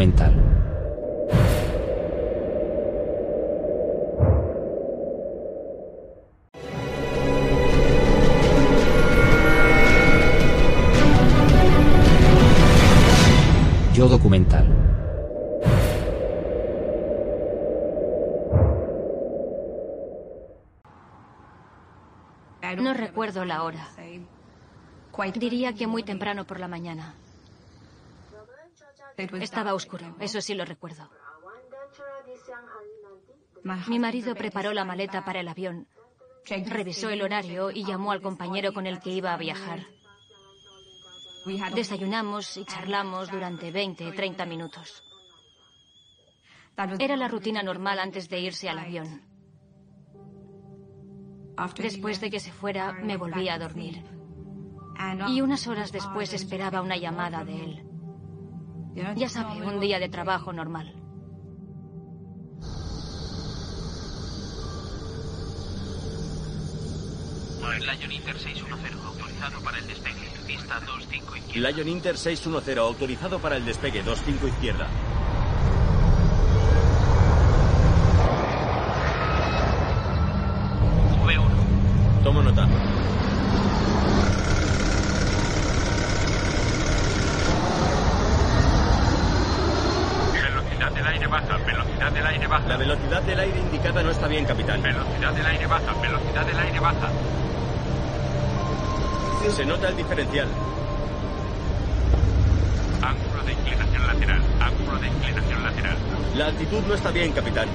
documental. Yo documental. No recuerdo la hora. Diría que muy temprano por la mañana. Estaba oscuro, eso sí lo recuerdo. Mi marido preparó la maleta para el avión, revisó el horario y llamó al compañero con el que iba a viajar. Desayunamos y charlamos durante 20, 30 minutos. Era la rutina normal antes de irse al avión. Después de que se fuera, me volví a dormir. Y unas horas después esperaba una llamada de él. Ya sabe, un día de trabajo normal. Lion Inter 610, autorizado para el despegue. Pista 25 izquierda. Lion Inter 610, autorizado para el despegue, 25 izquierda. V1. Tomo nota. Velocidad del aire baja, velocidad del aire baja. La velocidad del aire indicada no está bien, capitán. Velocidad del aire baja, velocidad del aire baja. Se nota el diferencial. Ángulo de inclinación lateral, ángulo de inclinación lateral. La altitud no está bien, capitán.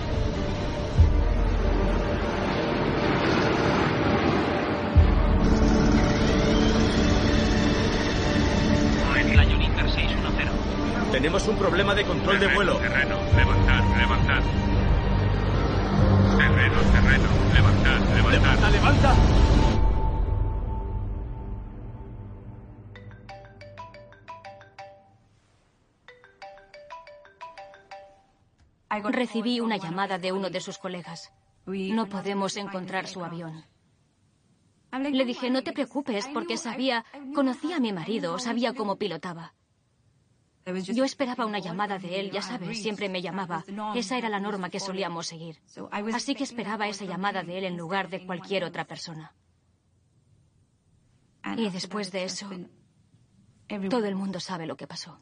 Tenemos un problema de control de vuelo. Terreno, levantar, levantar. Terreno, terreno, levantar, levantar. levanta! Recibí una llamada de uno de sus colegas. No podemos encontrar su avión. Le dije, no te preocupes, porque sabía, conocía a mi marido, sabía cómo pilotaba. Yo esperaba una llamada de él, ya sabes, siempre me llamaba. Esa era la norma que solíamos seguir. Así que esperaba esa llamada de él en lugar de cualquier otra persona. Y después de eso, todo el mundo sabe lo que pasó.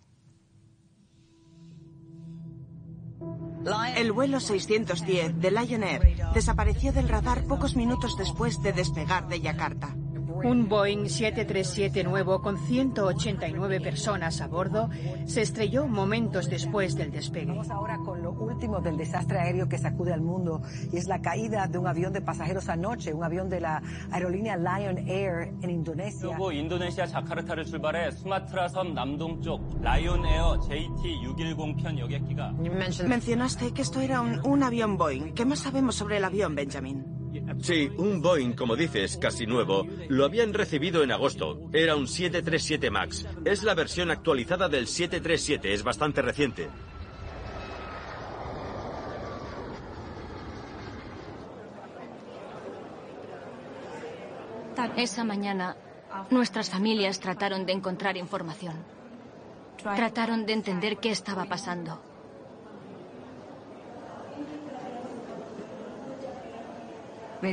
El vuelo 610 de Lion Air desapareció del radar pocos minutos después de despegar de Yakarta. Un Boeing 737 nuevo con 189 personas a bordo se estrelló momentos después del despegue. Vamos ahora con lo último del desastre aéreo que sacude al mundo y es la caída de un avión de pasajeros anoche, un avión de la aerolínea Lion Air en Indonesia. 그리고 인도네시아 자카르타를 출발해 수마트라 섬 남동쪽 라이온 에어 JT610 편 여객기가 Mencionaste que esto era un, un avión Boeing. ¿Qué más sabemos sobre el avión, Benjamin? Sí, un Boeing, como dices, casi nuevo. Lo habían recibido en agosto. Era un 737 MAX. Es la versión actualizada del 737. Es bastante reciente. Esa mañana, nuestras familias trataron de encontrar información. Trataron de entender qué estaba pasando.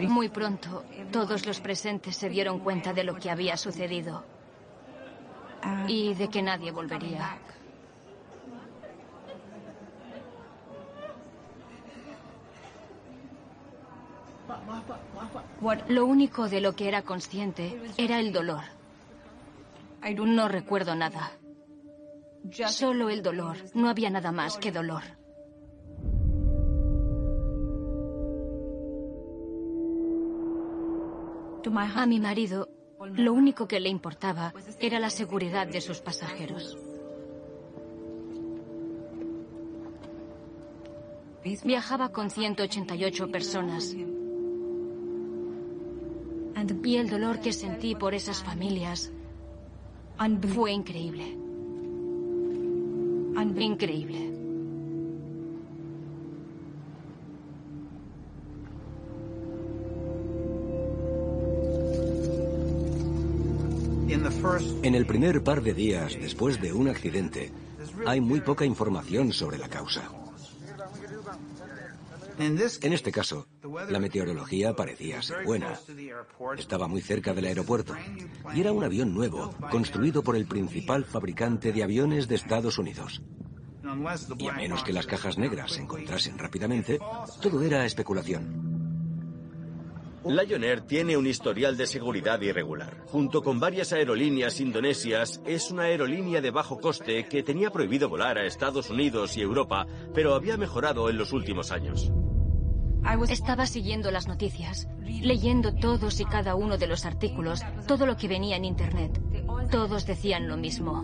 Muy pronto, todos los presentes se dieron cuenta de lo que había sucedido y de que nadie volvería. Lo único de lo que era consciente era el dolor. No recuerdo nada. Solo el dolor. No había nada más que dolor. A mi marido, lo único que le importaba era la seguridad de sus pasajeros. Viajaba con 188 personas. Y el dolor que sentí por esas familias fue increíble. Increíble. En el primer par de días después de un accidente, hay muy poca información sobre la causa. En este caso, la meteorología parecía ser buena. Estaba muy cerca del aeropuerto y era un avión nuevo, construido por el principal fabricante de aviones de Estados Unidos. Y a menos que las cajas negras se encontrasen rápidamente, todo era especulación. Lion Air tiene un historial de seguridad irregular. Junto con varias aerolíneas indonesias, es una aerolínea de bajo coste que tenía prohibido volar a Estados Unidos y Europa, pero había mejorado en los últimos años. Estaba siguiendo las noticias, leyendo todos y cada uno de los artículos, todo lo que venía en Internet. Todos decían lo mismo.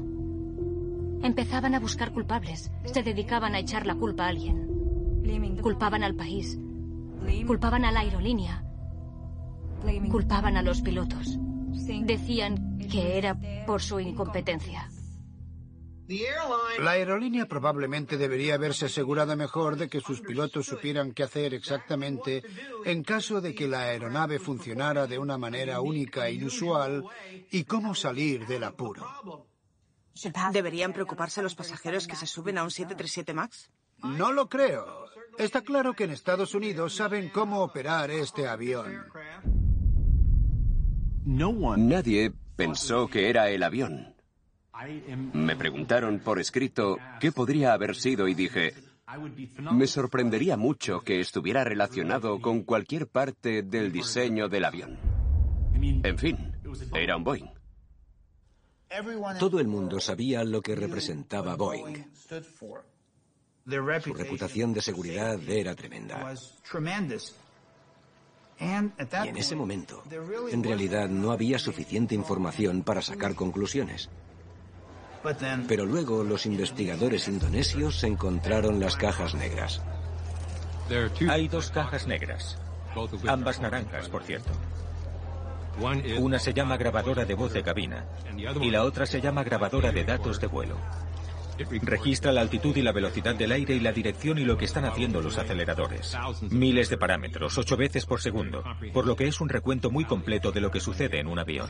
Empezaban a buscar culpables, se dedicaban a echar la culpa a alguien. Culpaban al país, culpaban a la aerolínea, culpaban a los pilotos. Decían que era por su incompetencia. La aerolínea probablemente debería haberse asegurado mejor de que sus pilotos supieran qué hacer exactamente en caso de que la aeronave funcionara de una manera única e inusual y cómo salir del apuro. ¿Deberían preocuparse los pasajeros que se suben a un 737 MAX? No lo creo. Está claro que en Estados Unidos saben cómo operar este avión. Nadie pensó que era el avión. Me preguntaron por escrito qué podría haber sido y dije, me sorprendería mucho que estuviera relacionado con cualquier parte del diseño del avión. En fin, era un Boeing. Todo el mundo sabía lo que representaba Boeing. Su reputación de seguridad era tremenda. Y en ese momento, en realidad no había suficiente información para sacar conclusiones. Pero luego los investigadores indonesios encontraron las cajas negras. Hay dos cajas negras, ambas naranjas, por cierto. Una se llama grabadora de voz de cabina y la otra se llama grabadora de datos de vuelo. Registra la altitud y la velocidad del aire y la dirección y lo que están haciendo los aceleradores. Miles de parámetros, ocho veces por segundo, por lo que es un recuento muy completo de lo que sucede en un avión.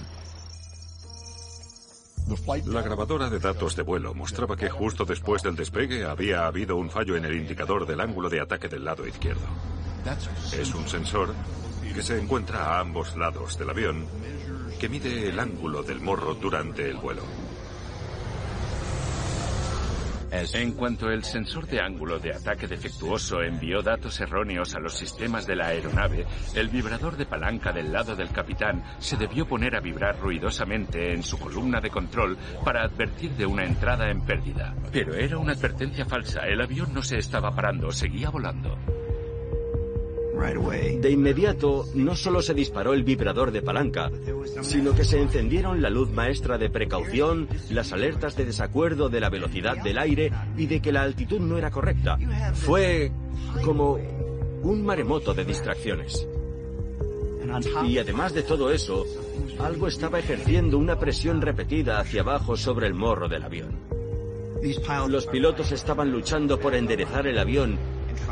La grabadora de datos de vuelo mostraba que justo después del despegue había habido un fallo en el indicador del ángulo de ataque del lado izquierdo. Es un sensor que se encuentra a ambos lados del avión que mide el ángulo del morro durante el vuelo. En cuanto el sensor de ángulo de ataque defectuoso envió datos erróneos a los sistemas de la aeronave, el vibrador de palanca del lado del capitán se debió poner a vibrar ruidosamente en su columna de control para advertir de una entrada en pérdida. Pero era una advertencia falsa, el avión no se estaba parando, seguía volando. De inmediato, no solo se disparó el vibrador de palanca, sino que se encendieron la luz maestra de precaución, las alertas de desacuerdo de la velocidad del aire y de que la altitud no era correcta. Fue como un maremoto de distracciones. Y además de todo eso, algo estaba ejerciendo una presión repetida hacia abajo sobre el morro del avión. Los pilotos estaban luchando por enderezar el avión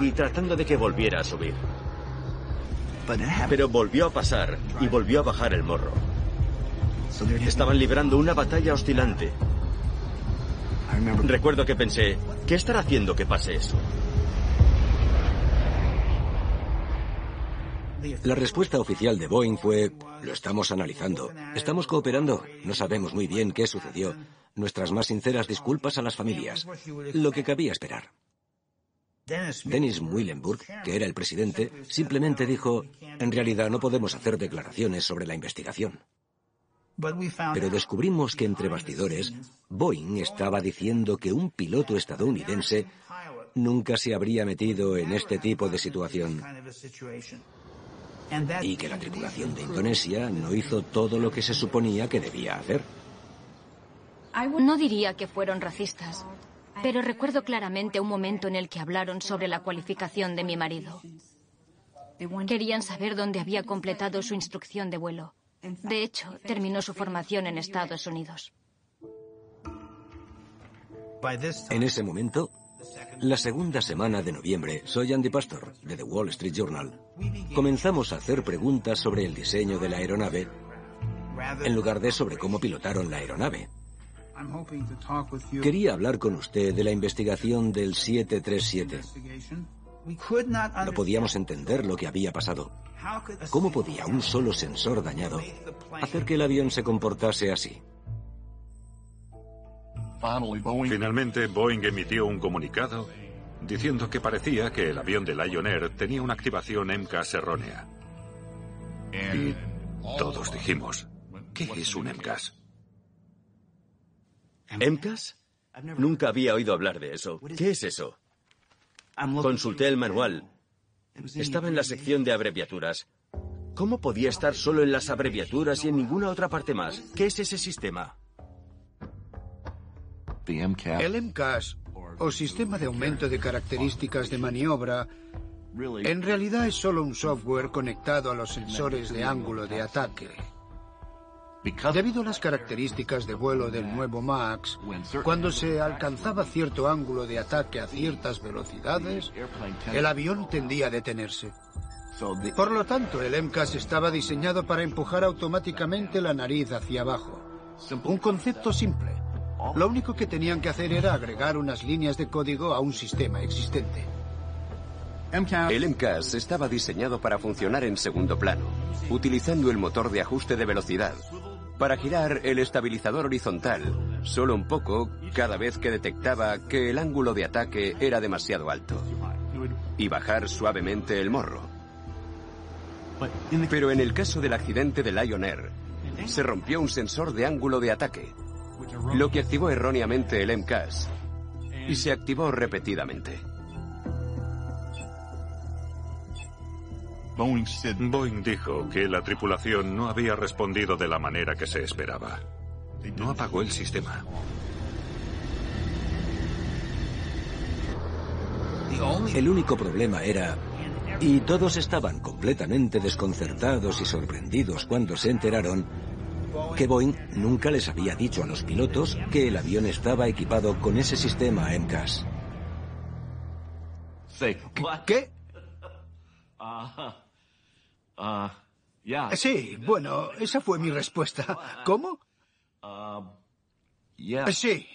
y tratando de que volviera a subir. Pero volvió a pasar y volvió a bajar el morro. Estaban librando una batalla oscilante. Recuerdo que pensé, ¿qué estará haciendo que pase eso? La respuesta oficial de Boeing fue, lo estamos analizando, estamos cooperando, no sabemos muy bien qué sucedió. Nuestras más sinceras disculpas a las familias, lo que cabía esperar. Dennis Muilenburg, que era el presidente, simplemente dijo, en realidad no podemos hacer declaraciones sobre la investigación. Pero descubrimos que entre bastidores, Boeing estaba diciendo que un piloto estadounidense nunca se habría metido en este tipo de situación y que la tripulación de Indonesia no hizo todo lo que se suponía que debía hacer. No diría que fueron racistas, pero recuerdo claramente un momento en el que hablaron sobre la cualificación de mi marido. Querían saber dónde había completado su instrucción de vuelo. De hecho, terminó su formación en Estados Unidos. En ese momento, la segunda semana de noviembre, soy Andy Pastor, de The Wall Street Journal. Comenzamos a hacer preguntas sobre el diseño de la aeronave, en lugar de sobre cómo pilotaron la aeronave. Quería hablar con usted de la investigación del 737. No podíamos entender lo que había pasado. ¿Cómo podía un solo sensor dañado hacer que el avión se comportase así? Finalmente, Boeing emitió un comunicado diciendo que parecía que el avión de Lion Air tenía una activación MCAS errónea. Y todos dijimos, ¿qué es un MCAS? ¿MCAS? Nunca había oído hablar de eso. ¿Qué es eso? Consulté el manual. Estaba en la sección de abreviaturas. ¿Cómo podía estar solo en las abreviaturas y en ninguna otra parte más? ¿Qué es ese sistema? El MCAS, o Sistema de Aumento de Características de Maniobra, en realidad es solo un software conectado a los sensores de ángulo de ataque. Debido a las características de vuelo del nuevo MAX, cuando se alcanzaba cierto ángulo de ataque a ciertas velocidades, el avión tendía a detenerse. Por lo tanto, el MCAS estaba diseñado para empujar automáticamente la nariz hacia abajo. Un concepto simple. Lo único que tenían que hacer era agregar unas líneas de código a un sistema existente. El MCAS estaba diseñado para funcionar en segundo plano, utilizando el motor de ajuste de velocidad, para girar el estabilizador horizontal, solo un poco cada vez que detectaba que el ángulo de ataque era demasiado alto, y bajar suavemente el morro. Pero en el caso del accidente de Lion Air, se rompió un sensor de ángulo de ataque, lo que activó erróneamente el MCAS, y se activó repetidamente. Boeing dijo que la tripulación no había respondido de la manera que se esperaba. No apagó el sistema. El único problema era, y todos estaban completamente desconcertados y sorprendidos cuando se enteraron, que Boeing nunca les había dicho a los pilotos que el avión estaba equipado con ese sistema MCAS. ¿Qué? Sí, bueno, esa fue mi respuesta. ¿Cómo? Sí.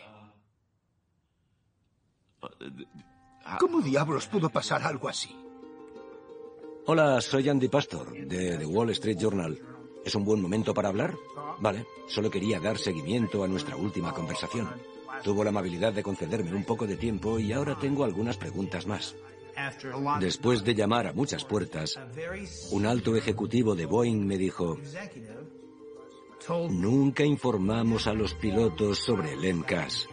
¿Cómo diablos pudo pasar algo así? Hola, soy Andy Pastor, de The Wall Street Journal. ¿Es un buen momento para hablar? Vale, solo quería dar seguimiento a nuestra última conversación. Tuvo la amabilidad de concederme un poco de tiempo y ahora tengo algunas preguntas más. Después de llamar a muchas puertas, un alto ejecutivo de Boeing me dijo, nunca informamos a los pilotos sobre el MCAS.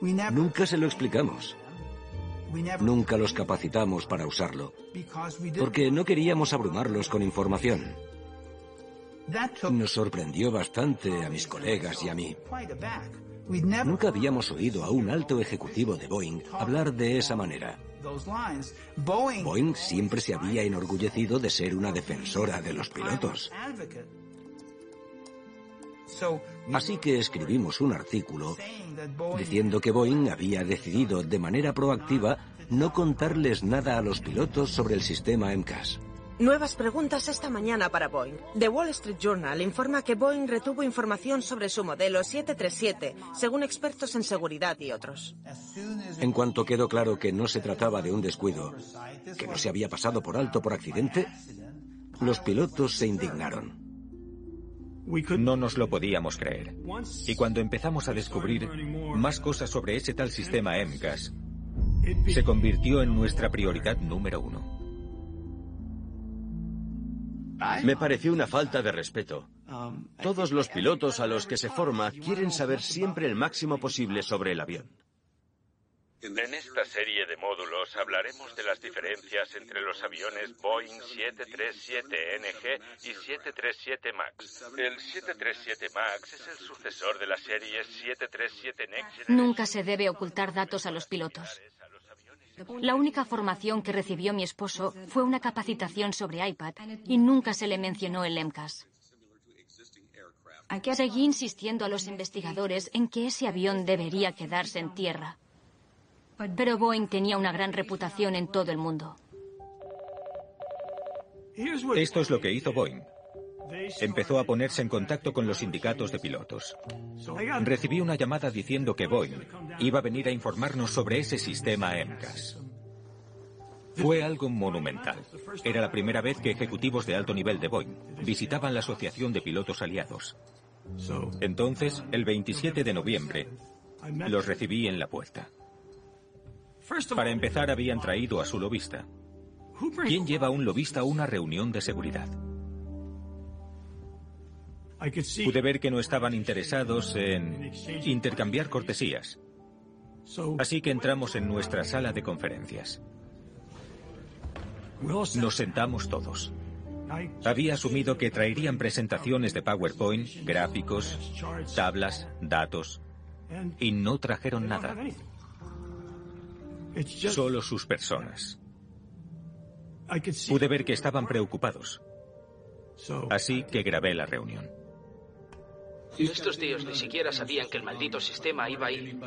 Nunca se lo explicamos. Nunca los capacitamos para usarlo, porque no queríamos abrumarlos con información. Nos sorprendió bastante a mis colegas y a mí. Nunca habíamos oído a un alto ejecutivo de Boeing hablar de esa manera. Boeing siempre se había enorgullecido de ser una defensora de los pilotos. Así que escribimos un artículo diciendo que Boeing había decidido de manera proactiva no contarles nada a los pilotos sobre el sistema MCAS. Nuevas preguntas esta mañana para Boeing. The Wall Street Journal informa que Boeing retuvo información sobre su modelo 737, según expertos en seguridad y otros. En cuanto quedó claro que no se trataba de un descuido, que no se había pasado por alto por accidente, los pilotos se indignaron. No nos lo podíamos creer. Y cuando empezamos a descubrir más cosas sobre ese tal sistema MCAS, se convirtió en nuestra prioridad número uno. Me pareció una falta de respeto. Todos los pilotos a los que se forma quieren saber siempre el máximo posible sobre el avión. En esta serie de módulos hablaremos de las diferencias entre los aviones Boeing 737NG y 737 MAX. El 737 MAX es el sucesor de la serie 737 Next Nunca se debe ocultar datos a los pilotos. La única formación que recibió mi esposo fue una capacitación sobre iPad y nunca se le mencionó el MCAS. Seguí insistiendo a los investigadores en que ese avión debería quedarse en tierra. Pero Boeing tenía una gran reputación en todo el mundo. Esto es lo que hizo Boeing. Empezó a ponerse en contacto con los sindicatos de pilotos. Recibí una llamada diciendo que Boeing iba a venir a informarnos sobre ese sistema MCAS. Fue algo monumental. Era la primera vez que ejecutivos de alto nivel de Boeing visitaban la Asociación de Pilotos Aliados. Entonces, el 27 de noviembre, los recibí en la puerta. Para empezar, habían traído a su lobista. ¿Quién lleva a un lobista a una reunión de seguridad? Pude ver que no estaban interesados en intercambiar cortesías. Así que entramos en nuestra sala de conferencias. Nos sentamos todos. Había asumido que traerían presentaciones de PowerPoint, gráficos, tablas, datos, y no trajeron nada. Solo sus personas. Pude ver que estaban preocupados. Así que grabé la reunión. Estos tíos ni siquiera sabían que el maldito sistema iba a ir.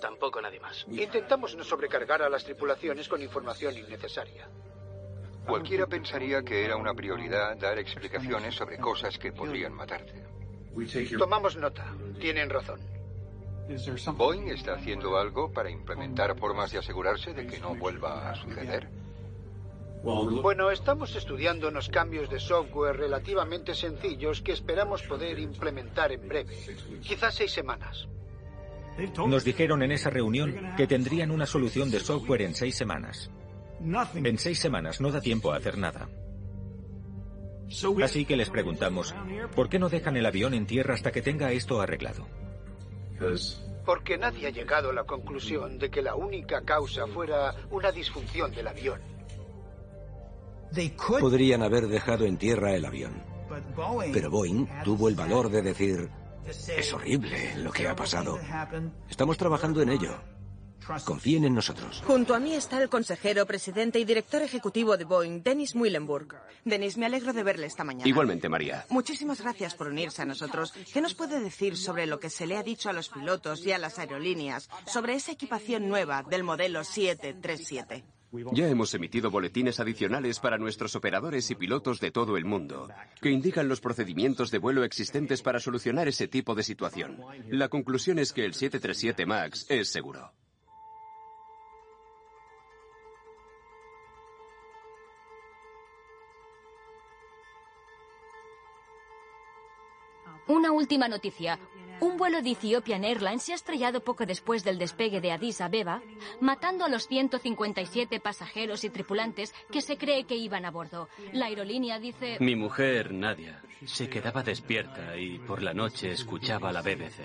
Tampoco nadie más. Intentamos no sobrecargar a las tripulaciones con información innecesaria. Cualquiera pensaría que era una prioridad dar explicaciones sobre cosas que podrían matarte. Tomamos nota. Tienen razón. ¿Boeing está haciendo algo para implementar formas de asegurarse de que no vuelva a suceder? Bueno, estamos estudiando unos cambios de software relativamente sencillos que esperamos poder implementar en breve. Quizás seis semanas. Nos dijeron en esa reunión que tendrían una solución de software en seis semanas. En seis semanas no da tiempo a hacer nada. Así que les preguntamos, ¿por qué no dejan el avión en tierra hasta que tenga esto arreglado? Porque nadie ha llegado a la conclusión de que la única causa fuera una disfunción del avión. Podrían haber dejado en tierra el avión. Pero Boeing tuvo el valor de decir, es horrible lo que ha pasado. Estamos trabajando en ello. Confíen en nosotros. Junto a mí está el consejero, presidente y director ejecutivo de Boeing, Dennis Muilenburg. Dennis, me alegro de verle esta mañana. Igualmente, María. Muchísimas gracias por unirse a nosotros. ¿Qué nos puede decir sobre lo que se le ha dicho a los pilotos y a las aerolíneas sobre esa equipación nueva del modelo 737? Ya hemos emitido boletines adicionales para nuestros operadores y pilotos de todo el mundo, que indican los procedimientos de vuelo existentes para solucionar ese tipo de situación. La conclusión es que el 737 MAX es seguro. Una última noticia. Un vuelo de Ethiopian Airlines se ha estrellado poco después del despegue de Addis Abeba, matando a los 157 pasajeros y tripulantes que se cree que iban a bordo. La aerolínea dice... Mi mujer, Nadia, se quedaba despierta y por la noche escuchaba la BBC.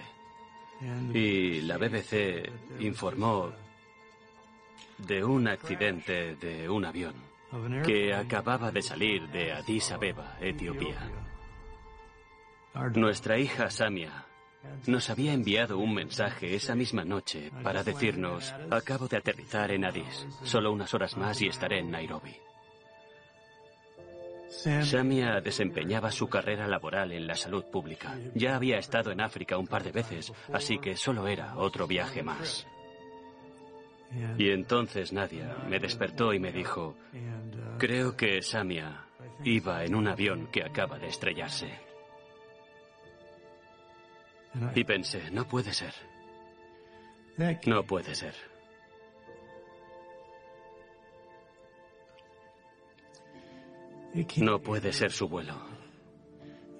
Y la BBC informó de un accidente de un avión que acababa de salir de Addis Abeba, Etiopía. Nuestra hija Samia nos había enviado un mensaje esa misma noche para decirnos, acabo de aterrizar en Addis, solo unas horas más y estaré en Nairobi. Samia desempeñaba su carrera laboral en la salud pública. Ya había estado en África un par de veces, así que solo era otro viaje más. Y entonces Nadia me despertó y me dijo, creo que Samia iba en un avión que acaba de estrellarse. Y pensé, no puede ser. No puede ser. No puede ser su vuelo.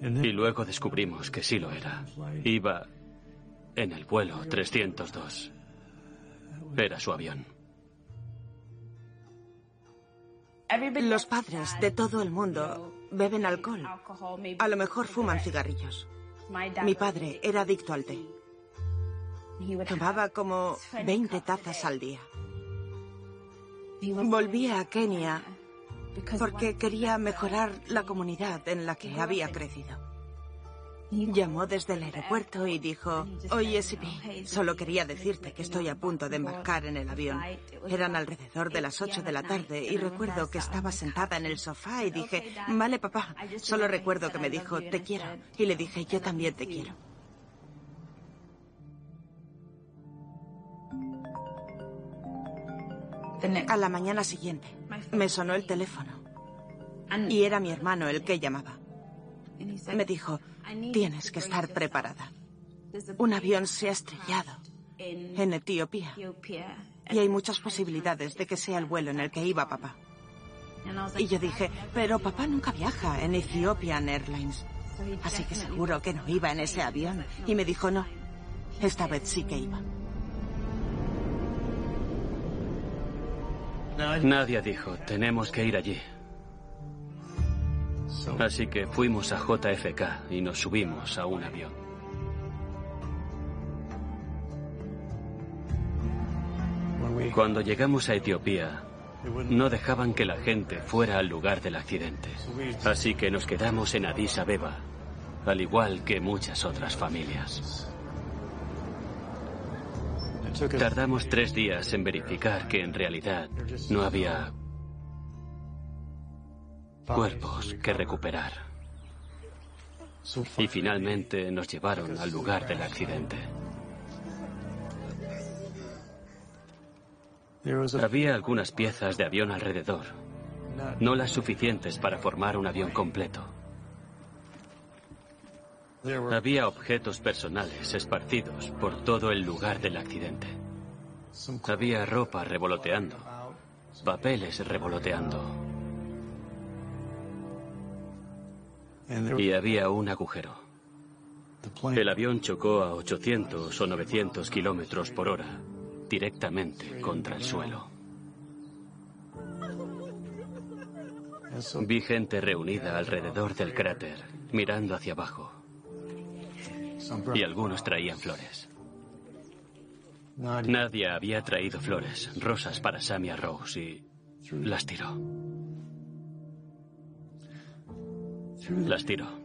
Y luego descubrimos que sí lo era. Iba en el vuelo 302. Era su avión. Los padres de todo el mundo beben alcohol. A lo mejor fuman cigarrillos. Mi padre era adicto al té. Tomaba como 20 tazas al día. Volví a Kenia porque quería mejorar la comunidad en la que había crecido. Llamó desde el aeropuerto y dijo, oye, Sipi, solo quería decirte que estoy a punto de embarcar en el avión. Eran alrededor de las 8 de la tarde y recuerdo que estaba sentada en el sofá y dije, vale, papá. Solo recuerdo que me dijo, te quiero. Y le dije, yo también te quiero. A la mañana siguiente me sonó el teléfono y era mi hermano el que llamaba. Me dijo, tienes que estar preparada. Un avión se ha estrellado en Etiopía y hay muchas posibilidades de que sea el vuelo en el que iba papá. Y yo dije, pero papá nunca viaja en Ethiopian Airlines. Así que seguro que no iba en ese avión. Y me dijo, no, esta vez sí que iba. Nadie dijo, tenemos que ir allí. Así que fuimos a JFK y nos subimos a un avión. Cuando llegamos a Etiopía, no dejaban que la gente fuera al lugar del accidente. Así que nos quedamos en Addis Abeba, al igual que muchas otras familias. Tardamos tres días en verificar que en realidad no había cuerpos que recuperar. Y finalmente nos llevaron al lugar del accidente. Había algunas piezas de avión alrededor, no las suficientes para formar un avión completo. Había objetos personales esparcidos por todo el lugar del accidente. Había ropa revoloteando, papeles revoloteando. Y había un agujero. El avión chocó a 800 o 900 kilómetros por hora directamente contra el suelo. Vi gente reunida alrededor del cráter, mirando hacia abajo. Y algunos traían flores. Nadie había traído flores, rosas para Samia Rose y las tiró. Las tiró.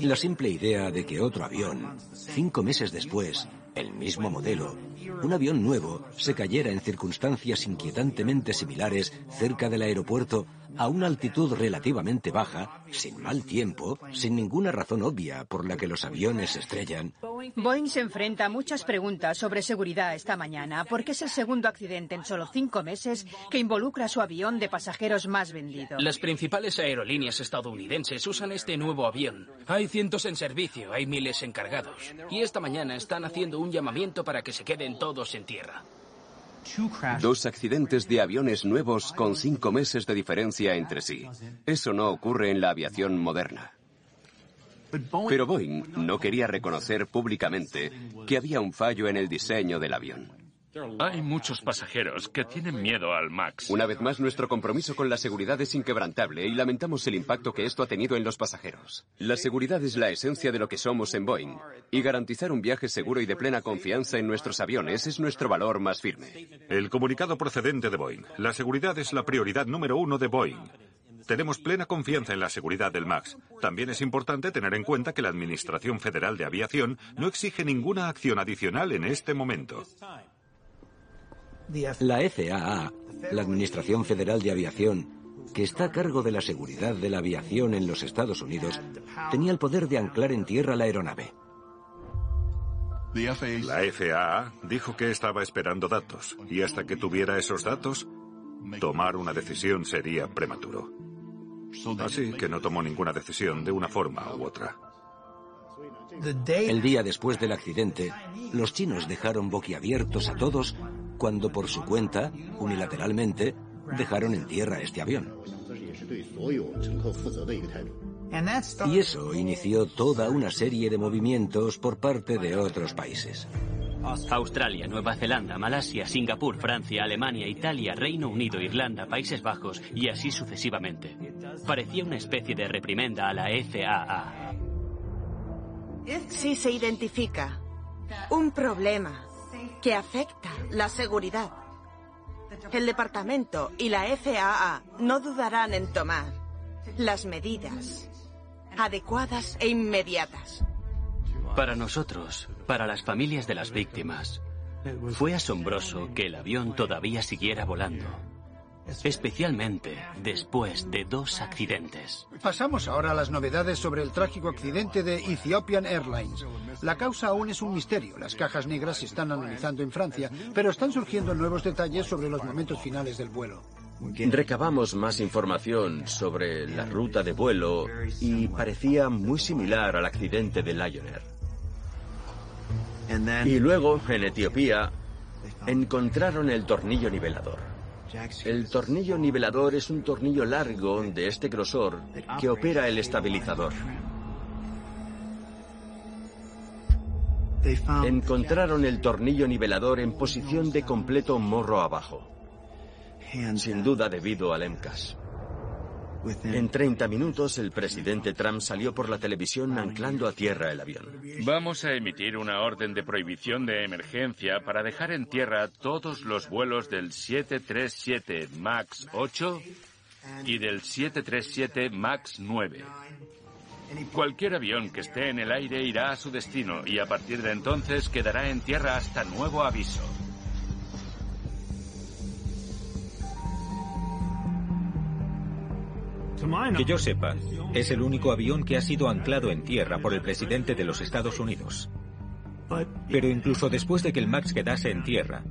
La simple idea de que otro avión, cinco meses después, el mismo modelo, un avión nuevo, se cayera en circunstancias inquietantemente similares cerca del aeropuerto a una altitud relativamente baja, sin mal tiempo, sin ninguna razón obvia por la que los aviones se estrellan. Boeing se enfrenta a muchas preguntas sobre seguridad esta mañana, porque es el segundo accidente en solo cinco meses que involucra a su avión de pasajeros más vendido. Las principales aerolíneas estadounidenses usan este nuevo avión. Hay cientos en servicio, hay miles encargados. Y esta mañana están haciendo un llamamiento para que se queden todos en tierra. Dos accidentes de aviones nuevos con cinco meses de diferencia entre sí. Eso no ocurre en la aviación moderna. Pero Boeing no quería reconocer públicamente que había un fallo en el diseño del avión. Hay muchos pasajeros que tienen miedo al MAX. Una vez más, nuestro compromiso con la seguridad es inquebrantable y lamentamos el impacto que esto ha tenido en los pasajeros. La seguridad es la esencia de lo que somos en Boeing y garantizar un viaje seguro y de plena confianza en nuestros aviones es nuestro valor más firme. El comunicado procedente de Boeing. La seguridad es la prioridad número uno de Boeing. Tenemos plena confianza en la seguridad del MAX. También es importante tener en cuenta que la Administración Federal de Aviación no exige ninguna acción adicional en este momento. La FAA, la Administración Federal de Aviación, que está a cargo de la seguridad de la aviación en los Estados Unidos, tenía el poder de anclar en tierra la aeronave. La FAA dijo que estaba esperando datos y hasta que tuviera esos datos, tomar una decisión sería prematuro. Así que no tomó ninguna decisión de una forma u otra. El día después del accidente, los chinos dejaron boquiabiertos a todos cuando por su cuenta, unilateralmente, dejaron en tierra este avión. Y eso inició toda una serie de movimientos por parte de otros países. Australia, Nueva Zelanda, Malasia, Singapur, Francia, Alemania, Italia, Reino Unido, Irlanda, Países Bajos y así sucesivamente. Parecía una especie de reprimenda a la FAA. Si se identifica un problema que afecta la seguridad, el departamento y la FAA no dudarán en tomar las medidas adecuadas e inmediatas. Para nosotros, para las familias de las víctimas, fue asombroso que el avión todavía siguiera volando. Especialmente después de dos accidentes. Pasamos ahora a las novedades sobre el trágico accidente de Ethiopian Airlines. La causa aún es un misterio. Las cajas negras se están analizando en Francia, pero están surgiendo nuevos detalles sobre los momentos finales del vuelo. Recabamos más información sobre la ruta de vuelo y parecía muy similar al accidente de Lion Air. Y luego, en Etiopía, encontraron el tornillo nivelador. El tornillo nivelador es un tornillo largo de este grosor que opera el estabilizador. Encontraron el tornillo nivelador en posición de completo morro abajo. Sin duda debido al MCAS. En 30 minutos el presidente Trump salió por la televisión anclando a tierra el avión. Vamos a emitir una orden de prohibición de emergencia para dejar en tierra todos los vuelos del 737 MAX 8 y del 737 MAX 9. Cualquier avión que esté en el aire irá a su destino y a partir de entonces quedará en tierra hasta nuevo aviso. Que yo sepa, es el único avión que ha sido anclado en tierra por el presidente de los Estados Unidos. Pero incluso después de que el MAX quedase en tierra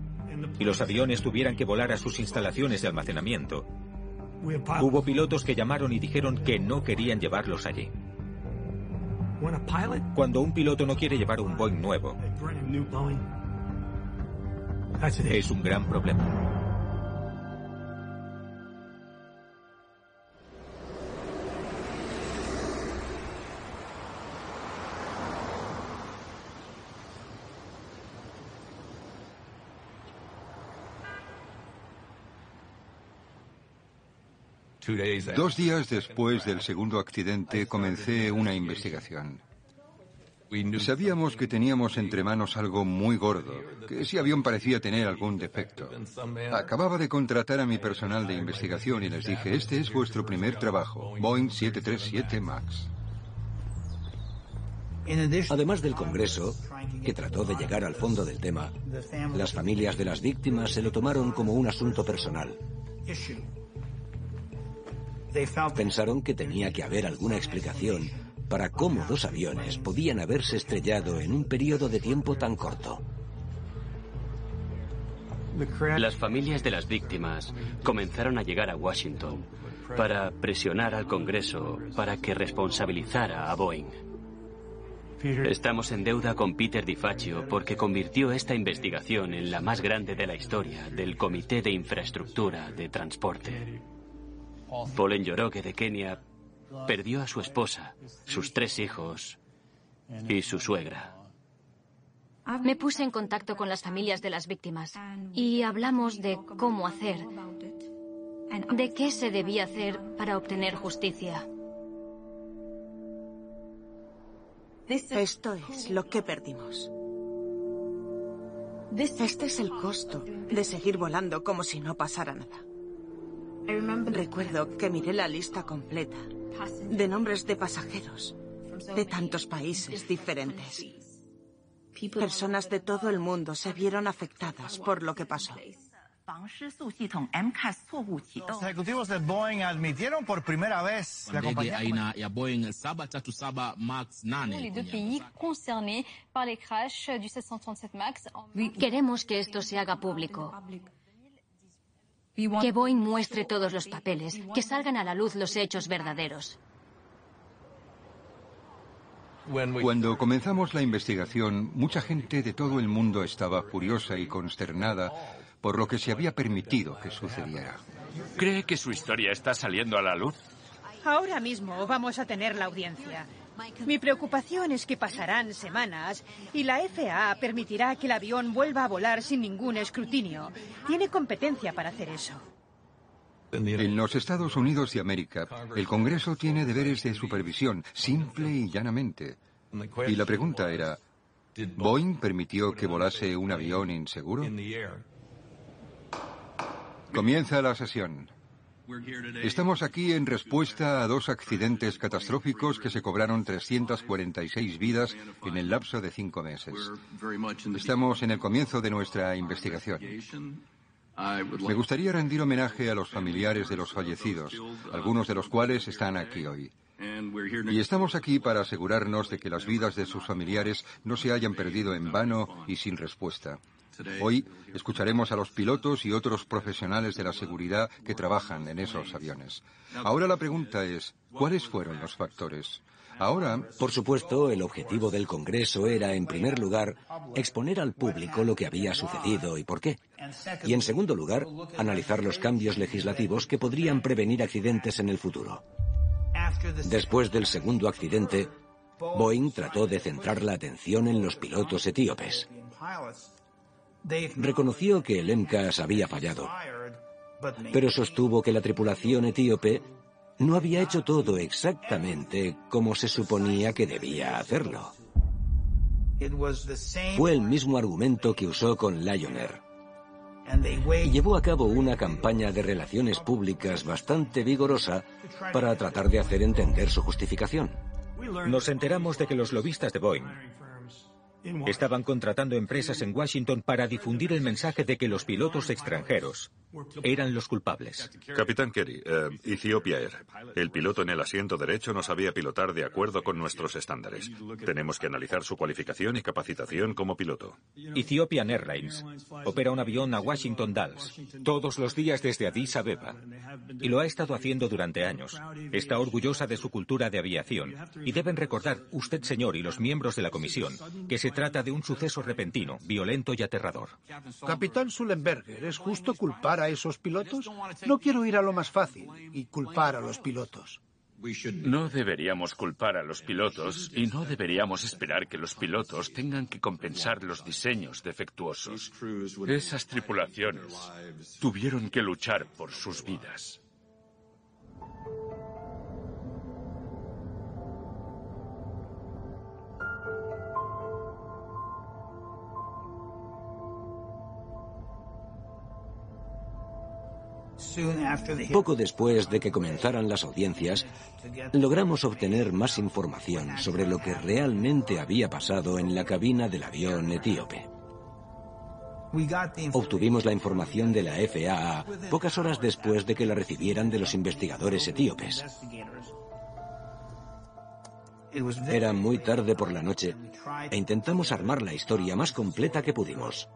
y los aviones tuvieran que volar a sus instalaciones de almacenamiento, hubo pilotos que llamaron y dijeron que no querían llevarlos allí. Cuando un piloto no quiere llevar un Boeing nuevo, es un gran problema. Dos días después del segundo accidente comencé una investigación. Sabíamos que teníamos entre manos algo muy gordo, que ese avión parecía tener algún defecto. Acababa de contratar a mi personal de investigación y les dije, este es vuestro primer trabajo, Boeing 737 MAX. Además del Congreso, que trató de llegar al fondo del tema, las familias de las víctimas se lo tomaron como un asunto personal. Pensaron que tenía que haber alguna explicación para cómo dos aviones podían haberse estrellado en un periodo de tiempo tan corto. Las familias de las víctimas comenzaron a llegar a Washington para presionar al Congreso para que responsabilizara a Boeing. Estamos en deuda con Peter DiFaccio porque convirtió esta investigación en la más grande de la historia del Comité de Infraestructura de Transporte. Polen Yoroge de Kenia perdió a su esposa, sus tres hijos y su suegra. Me puse en contacto con las familias de las víctimas y hablamos de cómo hacer, de qué se debía hacer para obtener justicia. Esto es lo que perdimos. Este es el costo de seguir volando como si no pasara nada. Recuerdo que miré la lista completa de nombres de pasajeros de tantos países diferentes. Personas de todo el mundo se vieron afectadas por lo que pasó. Los ejecutivos de Boeing admitieron por primera vez la compañía. Queremos que esto se haga público. Que Boeing muestre todos los papeles, que salgan a la luz los hechos verdaderos. Cuando comenzamos la investigación, mucha gente de todo el mundo estaba furiosa y consternada por lo que se había permitido que sucediera. ¿Cree que su historia está saliendo a la luz? Ahora mismo vamos a tener la audiencia. Mi preocupación es que pasarán semanas y la FAA permitirá que el avión vuelva a volar sin ningún escrutinio. Tiene competencia para hacer eso. En los Estados Unidos de América, el Congreso tiene deberes de supervisión, simple y llanamente. Y la pregunta era, ¿Boeing permitió que volase un avión inseguro? Comienza la sesión. Estamos aquí en respuesta a dos accidentes catastróficos que se cobraron 346 vidas en el lapso de cinco meses. Estamos en el comienzo de nuestra investigación. Me gustaría rendir homenaje a los familiares de los fallecidos, algunos de los cuales están aquí hoy. Y estamos aquí para asegurarnos de que las vidas de sus familiares no se hayan perdido en vano y sin respuesta. Hoy escucharemos a los pilotos y otros profesionales de la seguridad que trabajan en esos aviones. Ahora la pregunta es, ¿cuáles fueron los factores? Ahora, por supuesto, el objetivo del Congreso era, en primer lugar, exponer al público lo que había sucedido y por qué. Y, en segundo lugar, analizar los cambios legislativos que podrían prevenir accidentes en el futuro. Después del segundo accidente, Boeing trató de centrar la atención en los pilotos etíopes. Reconoció que el MCAS había fallado, pero sostuvo que la tripulación etíope no había hecho todo exactamente como se suponía que debía hacerlo. Fue el mismo argumento que usó con Lion. Y llevó a cabo una campaña de relaciones públicas bastante vigorosa para tratar de hacer entender su justificación. Nos enteramos de que los lobistas de Boeing Estaban contratando empresas en Washington para difundir el mensaje de que los pilotos extranjeros eran los culpables. Capitán Kerry, eh, Ethiopia Air. El piloto en el asiento derecho no sabía pilotar de acuerdo con nuestros estándares. Tenemos que analizar su cualificación y capacitación como piloto. Ethiopian Airlines opera un avión a Washington Dallas todos los días desde Addis Abeba y lo ha estado haciendo durante años. Está orgullosa de su cultura de aviación y deben recordar usted, señor, y los miembros de la comisión que se trata de un suceso repentino, violento y aterrador. Capitán Sullenberger, ¿es justo culpar a esos pilotos? No quiero ir a lo más fácil y culpar a los pilotos. No deberíamos culpar a los pilotos y no deberíamos esperar que los pilotos tengan que compensar los diseños defectuosos. Esas tripulaciones tuvieron que luchar por sus vidas. Poco después de que comenzaran las audiencias, logramos obtener más información sobre lo que realmente había pasado en la cabina del avión etíope. Obtuvimos la información de la FAA pocas horas después de que la recibieran de los investigadores etíopes. Era muy tarde por la noche e intentamos armar la historia más completa que pudimos.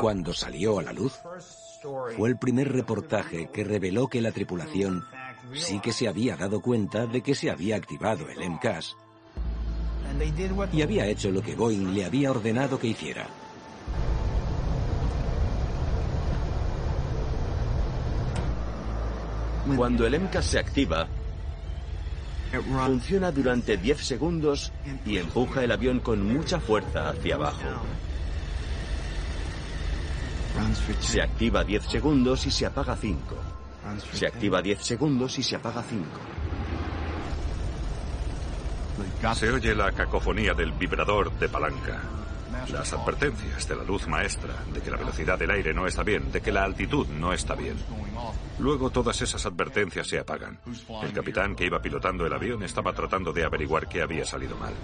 Cuando salió a la luz, fue el primer reportaje que reveló que la tripulación sí que se había dado cuenta de que se había activado el MCAS y había hecho lo que Boeing le había ordenado que hiciera. Cuando el MCAS se activa, funciona durante 10 segundos y empuja el avión con mucha fuerza hacia abajo. Se activa 10 segundos y se apaga 5. Se activa 10 segundos y se apaga 5. Se oye la cacofonía del vibrador de palanca. Las advertencias de la luz maestra de que la velocidad del aire no está bien, de que la altitud no está bien. Luego todas esas advertencias se apagan. El capitán que iba pilotando el avión estaba tratando de averiguar qué había salido mal.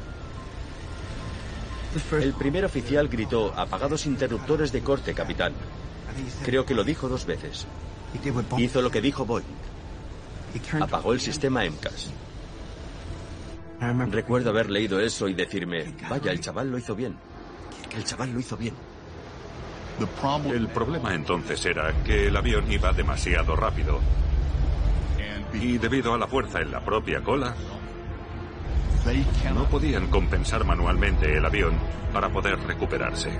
El primer oficial gritó, apagados interruptores de corte, capitán. Creo que lo dijo dos veces. Hizo lo que dijo Boeing. Apagó el sistema MCAS. Recuerdo haber leído eso y decirme, vaya, el chaval lo hizo bien. El chaval lo hizo bien. El problema entonces era que el avión iba demasiado rápido. Y debido a la fuerza en la propia cola, no podían compensar manualmente el avión para poder recuperarse.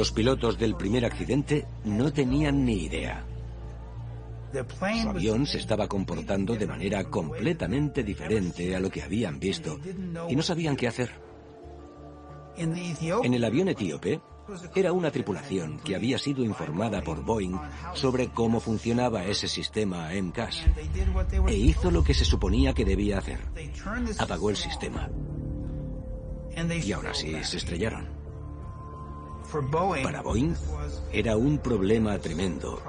Los pilotos del primer accidente no tenían ni idea. Su avión se estaba comportando de manera completamente diferente a lo que habían visto y no sabían qué hacer. En el avión etíope era una tripulación que había sido informada por Boeing sobre cómo funcionaba ese sistema MCAS e hizo lo que se suponía que debía hacer. Apagó el sistema. Y ahora sí se estrellaron. Para Boeing era un problema tremendo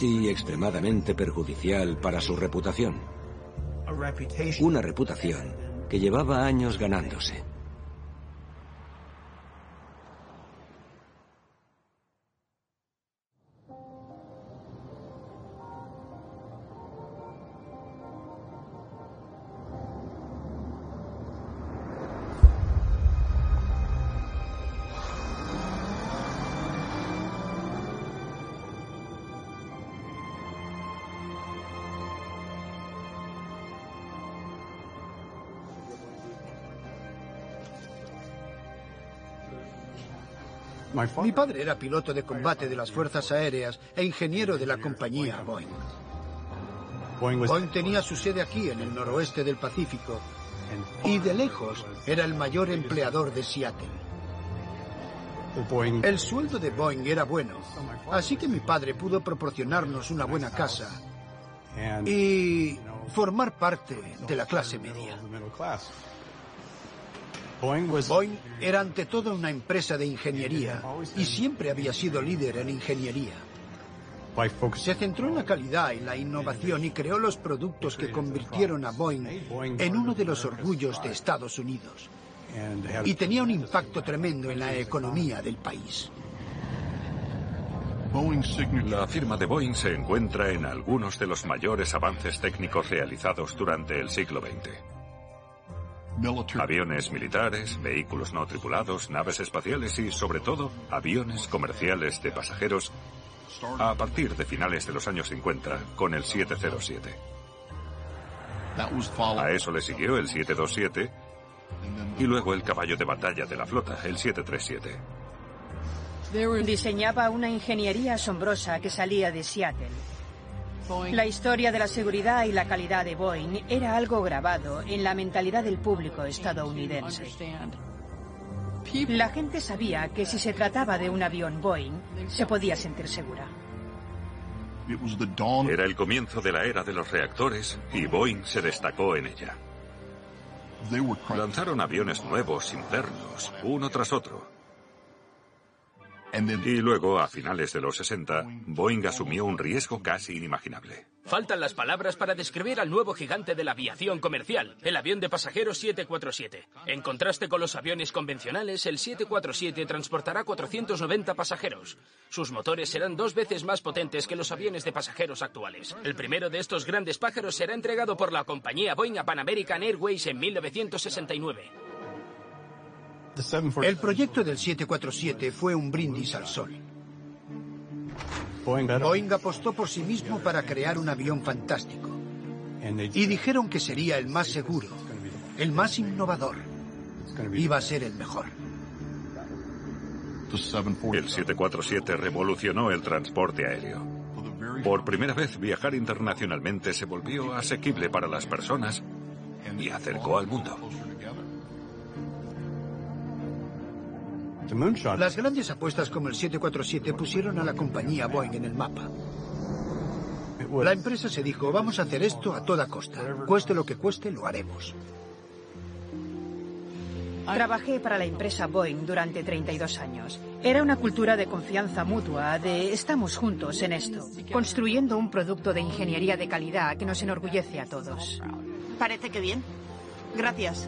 y extremadamente perjudicial para su reputación. Una reputación que llevaba años ganándose. Mi padre era piloto de combate de las Fuerzas Aéreas e ingeniero de la compañía Boeing. Boeing tenía su sede aquí, en el noroeste del Pacífico, y de lejos era el mayor empleador de Seattle. El sueldo de Boeing era bueno, así que mi padre pudo proporcionarnos una buena casa y formar parte de la clase media. Boeing era ante todo una empresa de ingeniería y siempre había sido líder en ingeniería. Se centró en la calidad y la innovación y creó los productos que convirtieron a Boeing en uno de los orgullos de Estados Unidos. Y tenía un impacto tremendo en la economía del país. La firma de Boeing se encuentra en algunos de los mayores avances técnicos realizados durante el siglo XX. Aviones militares, vehículos no tripulados, naves espaciales y, sobre todo, aviones comerciales de pasajeros a partir de finales de los años 50 con el 707. A eso le siguió el 727 y luego el caballo de batalla de la flota, el 737. Diseñaba una ingeniería asombrosa que salía de Seattle. La historia de la seguridad y la calidad de Boeing era algo grabado en la mentalidad del público estadounidense. La gente sabía que si se trataba de un avión Boeing, se podía sentir segura. Era el comienzo de la era de los reactores y Boeing se destacó en ella. Lanzaron aviones nuevos, internos, uno tras otro. Y luego, a finales de los 60, Boeing asumió un riesgo casi inimaginable. Faltan las palabras para describir al nuevo gigante de la aviación comercial, el avión de pasajeros 747. En contraste con los aviones convencionales, el 747 transportará 490 pasajeros. Sus motores serán dos veces más potentes que los aviones de pasajeros actuales. El primero de estos grandes pájaros será entregado por la compañía Boeing a Pan American Airways en 1969. El proyecto del 747 fue un brindis al sol. Boeing apostó por sí mismo para crear un avión fantástico. Y dijeron que sería el más seguro, el más innovador. Iba a ser el mejor. El 747 revolucionó el transporte aéreo. Por primera vez viajar internacionalmente se volvió asequible para las personas y acercó al mundo. Las grandes apuestas como el 747 pusieron a la compañía Boeing en el mapa. La empresa se dijo, vamos a hacer esto a toda costa. Cueste lo que cueste, lo haremos. Trabajé para la empresa Boeing durante 32 años. Era una cultura de confianza mutua, de estamos juntos en esto, construyendo un producto de ingeniería de calidad que nos enorgullece a todos. Parece que bien. Gracias.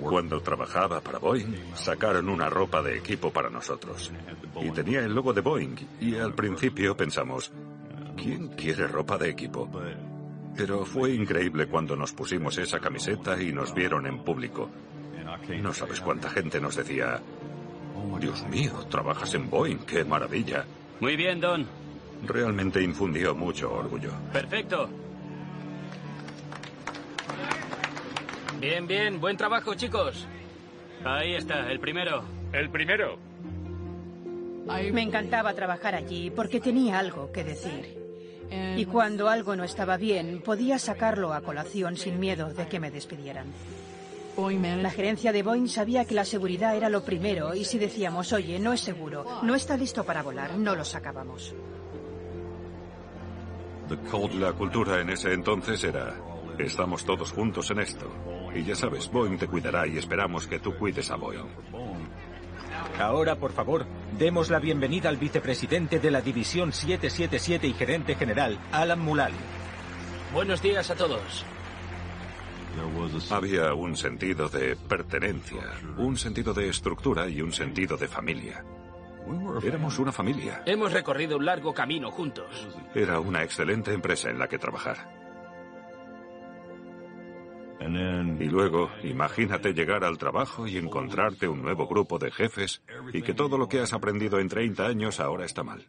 Cuando trabajaba para Boeing, sacaron una ropa de equipo para nosotros. Y tenía el logo de Boeing. Y al principio pensamos, ¿quién quiere ropa de equipo? Pero fue increíble cuando nos pusimos esa camiseta y nos vieron en público. No sabes cuánta gente nos decía, Dios mío, trabajas en Boeing, qué maravilla. Muy bien, Don. Realmente infundió mucho orgullo. Perfecto. Bien, bien, buen trabajo, chicos. Ahí está, el primero. El primero. Me encantaba trabajar allí porque tenía algo que decir. Y cuando algo no estaba bien, podía sacarlo a colación sin miedo de que me despidieran. La gerencia de Boeing sabía que la seguridad era lo primero y si decíamos, oye, no es seguro, no está listo para volar, no lo sacábamos. La cultura en ese entonces era, estamos todos juntos en esto. Y ya sabes, Boeing te cuidará y esperamos que tú cuides a Boeing. Ahora, por favor, demos la bienvenida al vicepresidente de la División 777 y gerente general, Alan Mulally. Buenos días a todos. Había un sentido de pertenencia, un sentido de estructura y un sentido de familia. Éramos una familia. Hemos recorrido un largo camino juntos. Era una excelente empresa en la que trabajar. Y luego, imagínate llegar al trabajo y encontrarte un nuevo grupo de jefes y que todo lo que has aprendido en 30 años ahora está mal.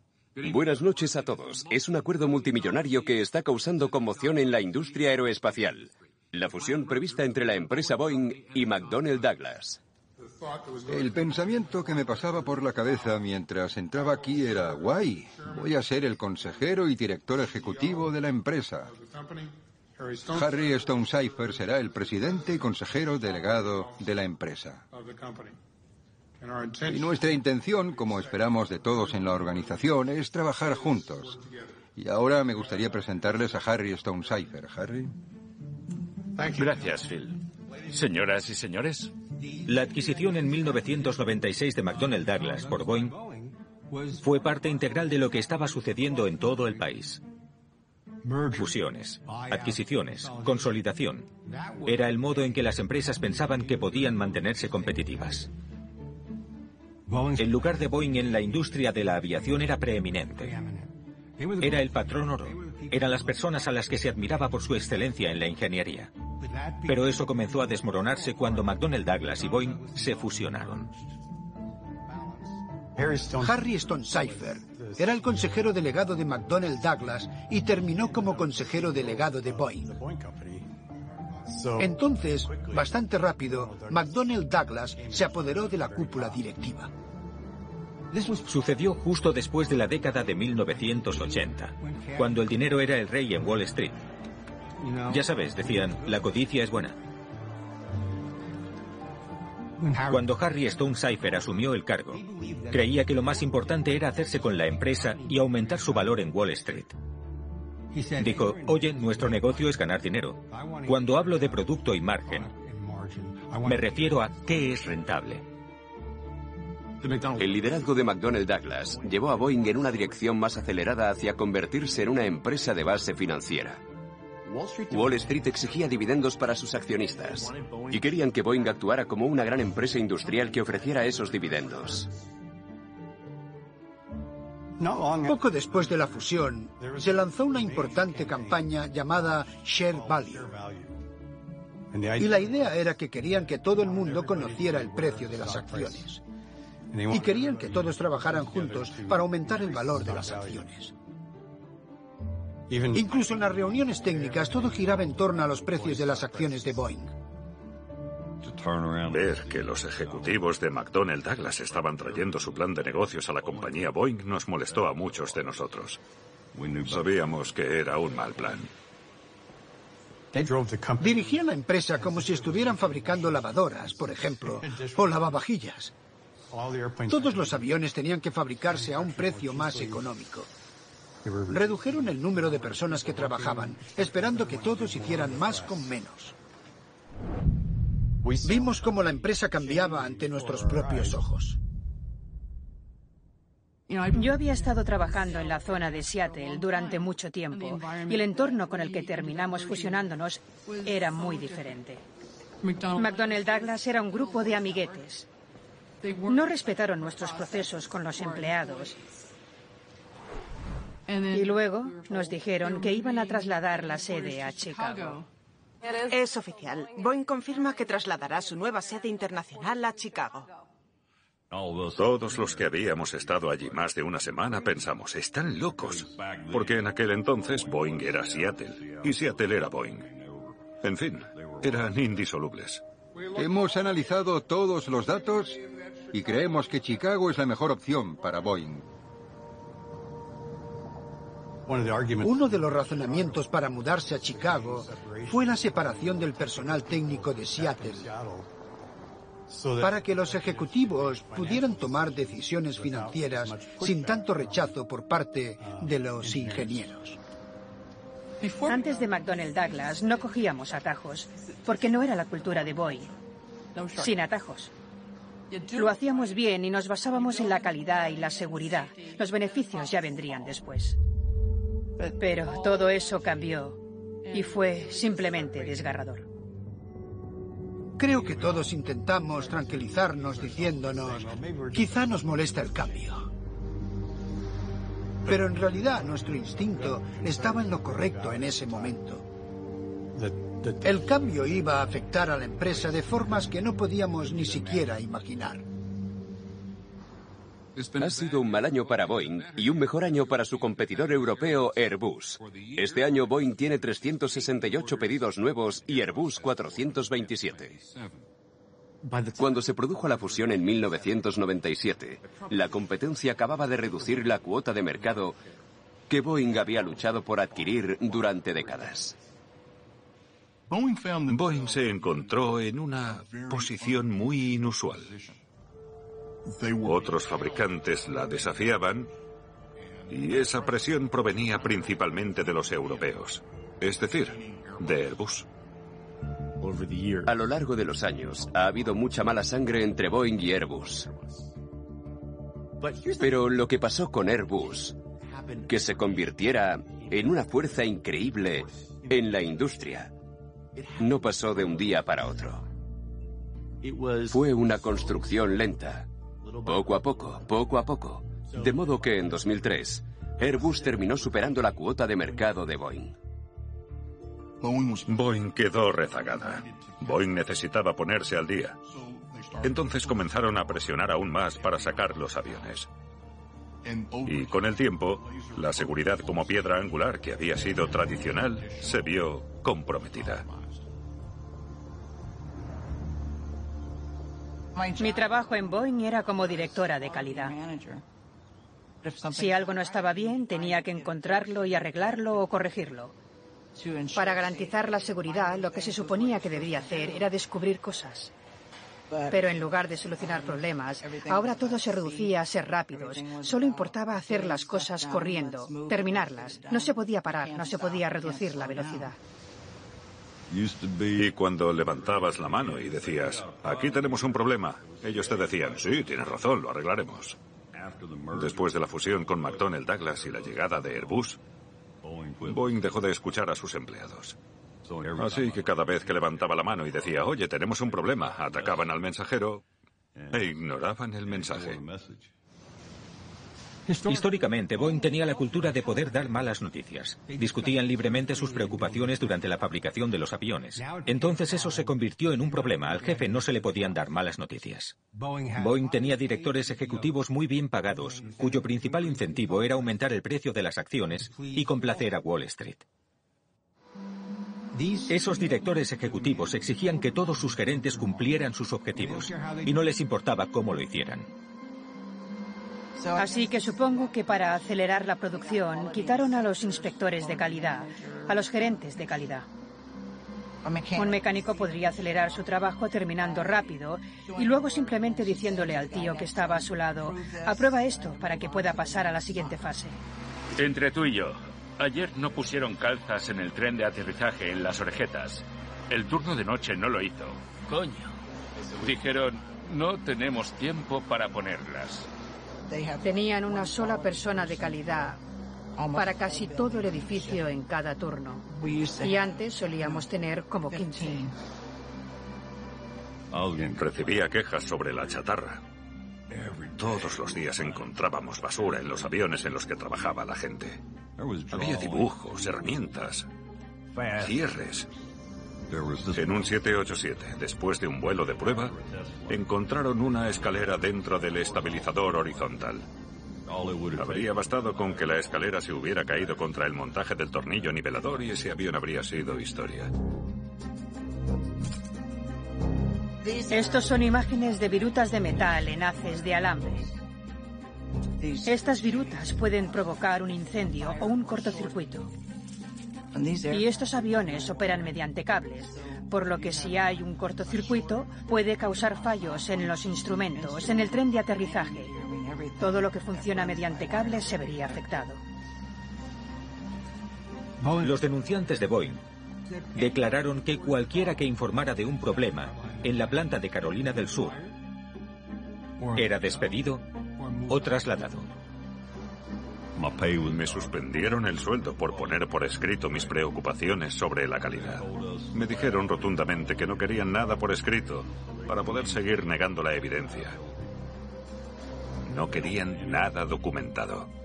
Buenas noches a todos. Es un acuerdo multimillonario que está causando conmoción en la industria aeroespacial. La fusión prevista entre la empresa Boeing y McDonnell Douglas. El pensamiento que me pasaba por la cabeza mientras entraba aquí era, guay, voy a ser el consejero y director ejecutivo de la empresa. Harry Stone Cipher será el presidente y consejero delegado de la empresa. Y nuestra intención, como esperamos de todos en la organización, es trabajar juntos. Y ahora me gustaría presentarles a Harry Stone Cipher. Harry. Gracias, Phil. Señoras y señores. La adquisición en 1996 de McDonnell Douglas por Boeing fue parte integral de lo que estaba sucediendo en todo el país. Fusiones, adquisiciones, consolidación. Era el modo en que las empresas pensaban que podían mantenerse competitivas. El lugar de Boeing en la industria de la aviación era preeminente. Era el patrón oro. Eran las personas a las que se admiraba por su excelencia en la ingeniería. Pero eso comenzó a desmoronarse cuando McDonnell Douglas y Boeing se fusionaron. Harry Stone Cipher era el consejero delegado de McDonnell Douglas y terminó como consejero delegado de Boeing. Entonces, bastante rápido, McDonnell Douglas se apoderó de la cúpula directiva. Sucedió justo después de la década de 1980, cuando el dinero era el rey en Wall Street. Ya sabes, decían, la codicia es buena. Cuando Harry Stone Cipher asumió el cargo, creía que lo más importante era hacerse con la empresa y aumentar su valor en Wall Street. Dijo, oye, nuestro negocio es ganar dinero. Cuando hablo de producto y margen, me refiero a qué es rentable. El liderazgo de McDonnell Douglas llevó a Boeing en una dirección más acelerada hacia convertirse en una empresa de base financiera. Wall Street exigía dividendos para sus accionistas y querían que Boeing actuara como una gran empresa industrial que ofreciera esos dividendos. Poco después de la fusión, se lanzó una importante campaña llamada Share Value. Y la idea era que querían que todo el mundo conociera el precio de las acciones. Y querían que todos trabajaran juntos para aumentar el valor de las acciones. Incluso en las reuniones técnicas todo giraba en torno a los precios de las acciones de Boeing. Ver que los ejecutivos de McDonnell Douglas estaban trayendo su plan de negocios a la compañía Boeing nos molestó a muchos de nosotros. Sabíamos que era un mal plan. Dirigían la empresa como si estuvieran fabricando lavadoras, por ejemplo, o lavavajillas. Todos los aviones tenían que fabricarse a un precio más económico. Redujeron el número de personas que trabajaban, esperando que todos hicieran más con menos. Vimos cómo la empresa cambiaba ante nuestros propios ojos. Yo había estado trabajando en la zona de Seattle durante mucho tiempo y el entorno con el que terminamos fusionándonos era muy diferente. McDonnell Douglas era un grupo de amiguetes. No respetaron nuestros procesos con los empleados y luego nos dijeron que iban a trasladar la sede a Chicago. Es oficial. Boeing confirma que trasladará su nueva sede internacional a Chicago. Todos los que habíamos estado allí más de una semana pensamos, están locos. Porque en aquel entonces Boeing era Seattle y Seattle era Boeing. En fin, eran indisolubles. Hemos analizado todos los datos y creemos que Chicago es la mejor opción para Boeing. Uno de los razonamientos para mudarse a Chicago fue la separación del personal técnico de Seattle para que los ejecutivos pudieran tomar decisiones financieras sin tanto rechazo por parte de los ingenieros. Antes de McDonnell Douglas no cogíamos atajos, porque no era la cultura de Boeing. Sin atajos. Lo hacíamos bien y nos basábamos en la calidad y la seguridad. Los beneficios ya vendrían después. Pero todo eso cambió y fue simplemente desgarrador. Creo que todos intentamos tranquilizarnos diciéndonos, quizá nos molesta el cambio. Pero en realidad nuestro instinto estaba en lo correcto en ese momento. El cambio iba a afectar a la empresa de formas que no podíamos ni siquiera imaginar. Ha sido un mal año para Boeing y un mejor año para su competidor europeo Airbus. Este año Boeing tiene 368 pedidos nuevos y Airbus 427. Cuando se produjo la fusión en 1997, la competencia acababa de reducir la cuota de mercado que Boeing había luchado por adquirir durante décadas. Boeing se encontró en una posición muy inusual. Otros fabricantes la desafiaban y esa presión provenía principalmente de los europeos, es decir, de Airbus. A lo largo de los años ha habido mucha mala sangre entre Boeing y Airbus. Pero lo que pasó con Airbus, que se convirtiera en una fuerza increíble en la industria, no pasó de un día para otro. Fue una construcción lenta, poco a poco, poco a poco. De modo que en 2003, Airbus terminó superando la cuota de mercado de Boeing. Boeing quedó rezagada. Boeing necesitaba ponerse al día. Entonces comenzaron a presionar aún más para sacar los aviones. Y con el tiempo, la seguridad como piedra angular que había sido tradicional se vio comprometida. Mi trabajo en Boeing era como directora de calidad. Si algo no estaba bien, tenía que encontrarlo y arreglarlo o corregirlo. Para garantizar la seguridad, lo que se suponía que debía hacer era descubrir cosas. Pero en lugar de solucionar problemas, ahora todo se reducía a ser rápidos. Solo importaba hacer las cosas corriendo, terminarlas. No se podía parar, no se podía reducir la velocidad. Y cuando levantabas la mano y decías, aquí tenemos un problema, ellos te decían, sí, tienes razón, lo arreglaremos. Después de la fusión con McDonnell Douglas y la llegada de Airbus, Boeing dejó de escuchar a sus empleados. Así que cada vez que levantaba la mano y decía, oye, tenemos un problema, atacaban al mensajero e ignoraban el mensaje. Históricamente, Boeing tenía la cultura de poder dar malas noticias. Discutían libremente sus preocupaciones durante la fabricación de los aviones. Entonces eso se convirtió en un problema. Al jefe no se le podían dar malas noticias. Boeing tenía directores ejecutivos muy bien pagados, cuyo principal incentivo era aumentar el precio de las acciones y complacer a Wall Street. Esos directores ejecutivos exigían que todos sus gerentes cumplieran sus objetivos y no les importaba cómo lo hicieran. Así que supongo que para acelerar la producción quitaron a los inspectores de calidad, a los gerentes de calidad. Un mecánico podría acelerar su trabajo terminando rápido y luego simplemente diciéndole al tío que estaba a su lado, aprueba esto para que pueda pasar a la siguiente fase. Entre tú y yo, ayer no pusieron calzas en el tren de aterrizaje en las orejetas. El turno de noche no lo hizo. Coño. Dijeron, no tenemos tiempo para ponerlas. Tenían una sola persona de calidad para casi todo el edificio en cada turno. Y antes solíamos tener como 15. Recibía quejas sobre la chatarra. Todos los días encontrábamos basura en los aviones en los que trabajaba la gente. Había dibujos, herramientas, cierres. En un 787, después de un vuelo de prueba, encontraron una escalera dentro del estabilizador horizontal. Habría bastado con que la escalera se hubiera caído contra el montaje del tornillo nivelador y ese avión habría sido historia. Estos son imágenes de virutas de metal en haces de alambre. Estas virutas pueden provocar un incendio o un cortocircuito. Y estos aviones operan mediante cables, por lo que si hay un cortocircuito puede causar fallos en los instrumentos, en el tren de aterrizaje. Todo lo que funciona mediante cables se vería afectado. Los denunciantes de Boeing declararon que cualquiera que informara de un problema en la planta de Carolina del Sur era despedido o trasladado. Me suspendieron el sueldo por poner por escrito mis preocupaciones sobre la calidad. Me dijeron rotundamente que no querían nada por escrito para poder seguir negando la evidencia. No querían nada documentado.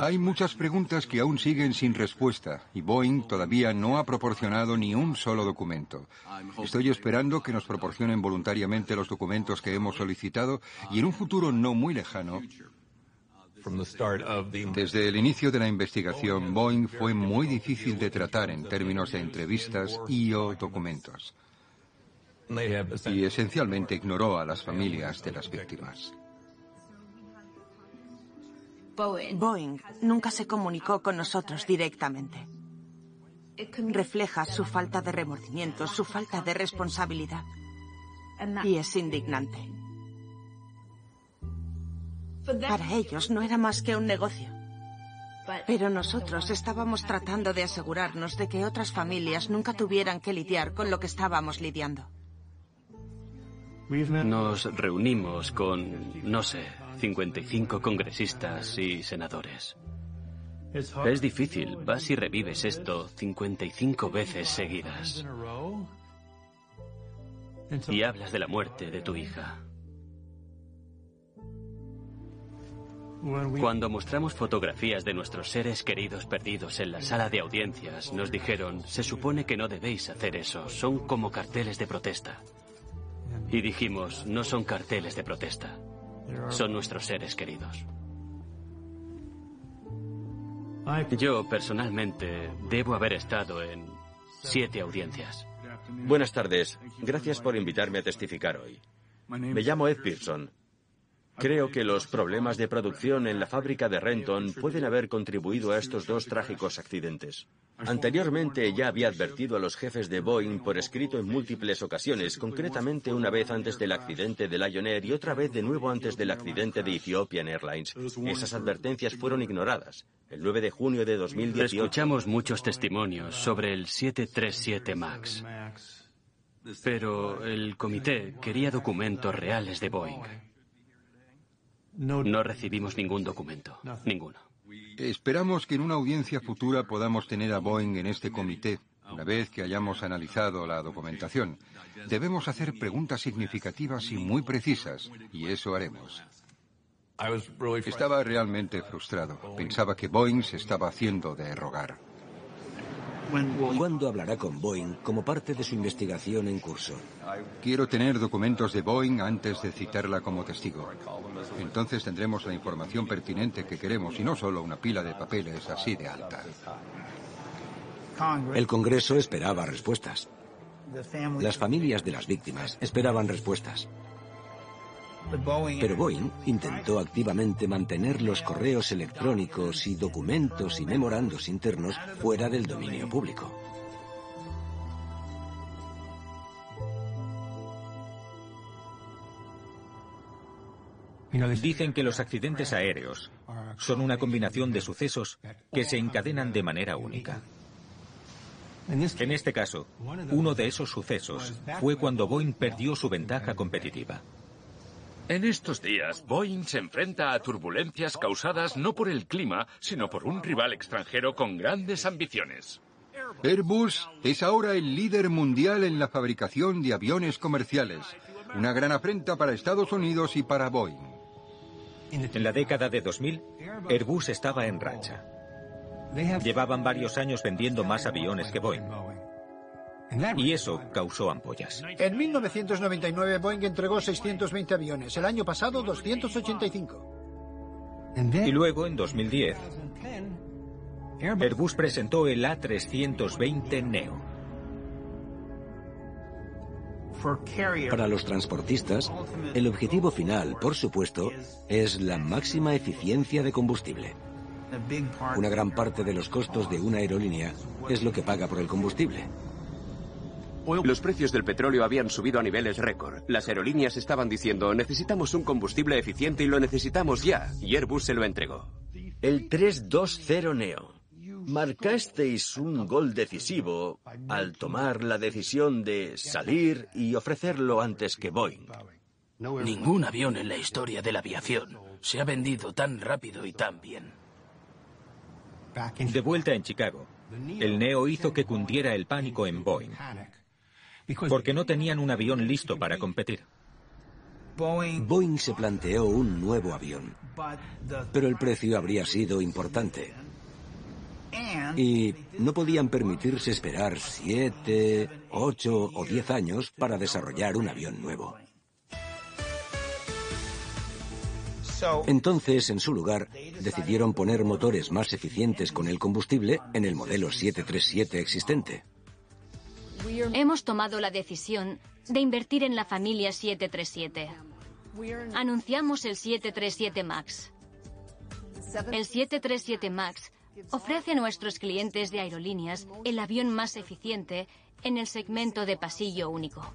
Hay muchas preguntas que aún siguen sin respuesta y Boeing todavía no ha proporcionado ni un solo documento. Estoy esperando que nos proporcionen voluntariamente los documentos que hemos solicitado y en un futuro no muy lejano. Desde el inicio de la investigación, Boeing fue muy difícil de tratar en términos de entrevistas y o documentos. Y esencialmente ignoró a las familias de las víctimas. Boeing nunca se comunicó con nosotros directamente. Refleja su falta de remordimiento, su falta de responsabilidad. Y es indignante. Para ellos no era más que un negocio. Pero nosotros estábamos tratando de asegurarnos de que otras familias nunca tuvieran que lidiar con lo que estábamos lidiando. Nos reunimos con, no sé, 55 congresistas y senadores. Es difícil, vas y revives esto 55 veces seguidas. Y hablas de la muerte de tu hija. Cuando mostramos fotografías de nuestros seres queridos perdidos en la sala de audiencias, nos dijeron, se supone que no debéis hacer eso, son como carteles de protesta. Y dijimos, no son carteles de protesta, son nuestros seres queridos. Yo, personalmente, debo haber estado en siete audiencias. Buenas tardes. Gracias por invitarme a testificar hoy. Me llamo Ed Pearson. Creo que los problemas de producción en la fábrica de Renton pueden haber contribuido a estos dos trágicos accidentes. Anteriormente ya había advertido a los jefes de Boeing por escrito en múltiples ocasiones, concretamente una vez antes del accidente de Lion Air y otra vez de nuevo antes del accidente de Ethiopian Airlines. Esas advertencias fueron ignoradas. El 9 de junio de 2018. Escuchamos muchos testimonios sobre el 737 MAX. Pero el comité quería documentos reales de Boeing. No recibimos ningún documento, ninguno. Esperamos que en una audiencia futura podamos tener a Boeing en este comité, una vez que hayamos analizado la documentación. Debemos hacer preguntas significativas y muy precisas, y eso haremos. Estaba realmente frustrado. Pensaba que Boeing se estaba haciendo de rogar. ¿Cuándo hablará con Boeing como parte de su investigación en curso? Quiero tener documentos de Boeing antes de citarla como testigo. Entonces tendremos la información pertinente que queremos y no solo una pila de papeles así de alta. El Congreso esperaba respuestas. Las familias de las víctimas esperaban respuestas. Pero Boeing intentó activamente mantener los correos electrónicos y documentos y memorandos internos fuera del dominio público. Dicen que los accidentes aéreos son una combinación de sucesos que se encadenan de manera única. En este caso, uno de esos sucesos fue cuando Boeing perdió su ventaja competitiva. En estos días, Boeing se enfrenta a turbulencias causadas no por el clima, sino por un rival extranjero con grandes ambiciones. Airbus es ahora el líder mundial en la fabricación de aviones comerciales. Una gran afrenta para Estados Unidos y para Boeing. En la década de 2000, Airbus estaba en racha. Llevaban varios años vendiendo más aviones que Boeing. Y eso causó ampollas. En 1999 Boeing entregó 620 aviones, el año pasado 285. Y luego, en 2010, Airbus presentó el A320 Neo. Para los transportistas, el objetivo final, por supuesto, es la máxima eficiencia de combustible. Una gran parte de los costos de una aerolínea es lo que paga por el combustible. Los precios del petróleo habían subido a niveles récord. Las aerolíneas estaban diciendo, necesitamos un combustible eficiente y lo necesitamos ya. Y Airbus se lo entregó. El 320 Neo. Marcasteis un gol decisivo al tomar la decisión de salir y ofrecerlo antes que Boeing. Ningún avión en la historia de la aviación se ha vendido tan rápido y tan bien. De vuelta en Chicago, el Neo hizo que cundiera el pánico en Boeing, porque no tenían un avión listo para competir. Boeing se planteó un nuevo avión, pero el precio habría sido importante. Y no podían permitirse esperar siete, ocho o diez años para desarrollar un avión nuevo. Entonces, en su lugar, decidieron poner motores más eficientes con el combustible en el modelo 737 existente. Hemos tomado la decisión de invertir en la familia 737. Anunciamos el 737 MAX. El 737 MAX ofrece a nuestros clientes de aerolíneas el avión más eficiente en el segmento de pasillo único.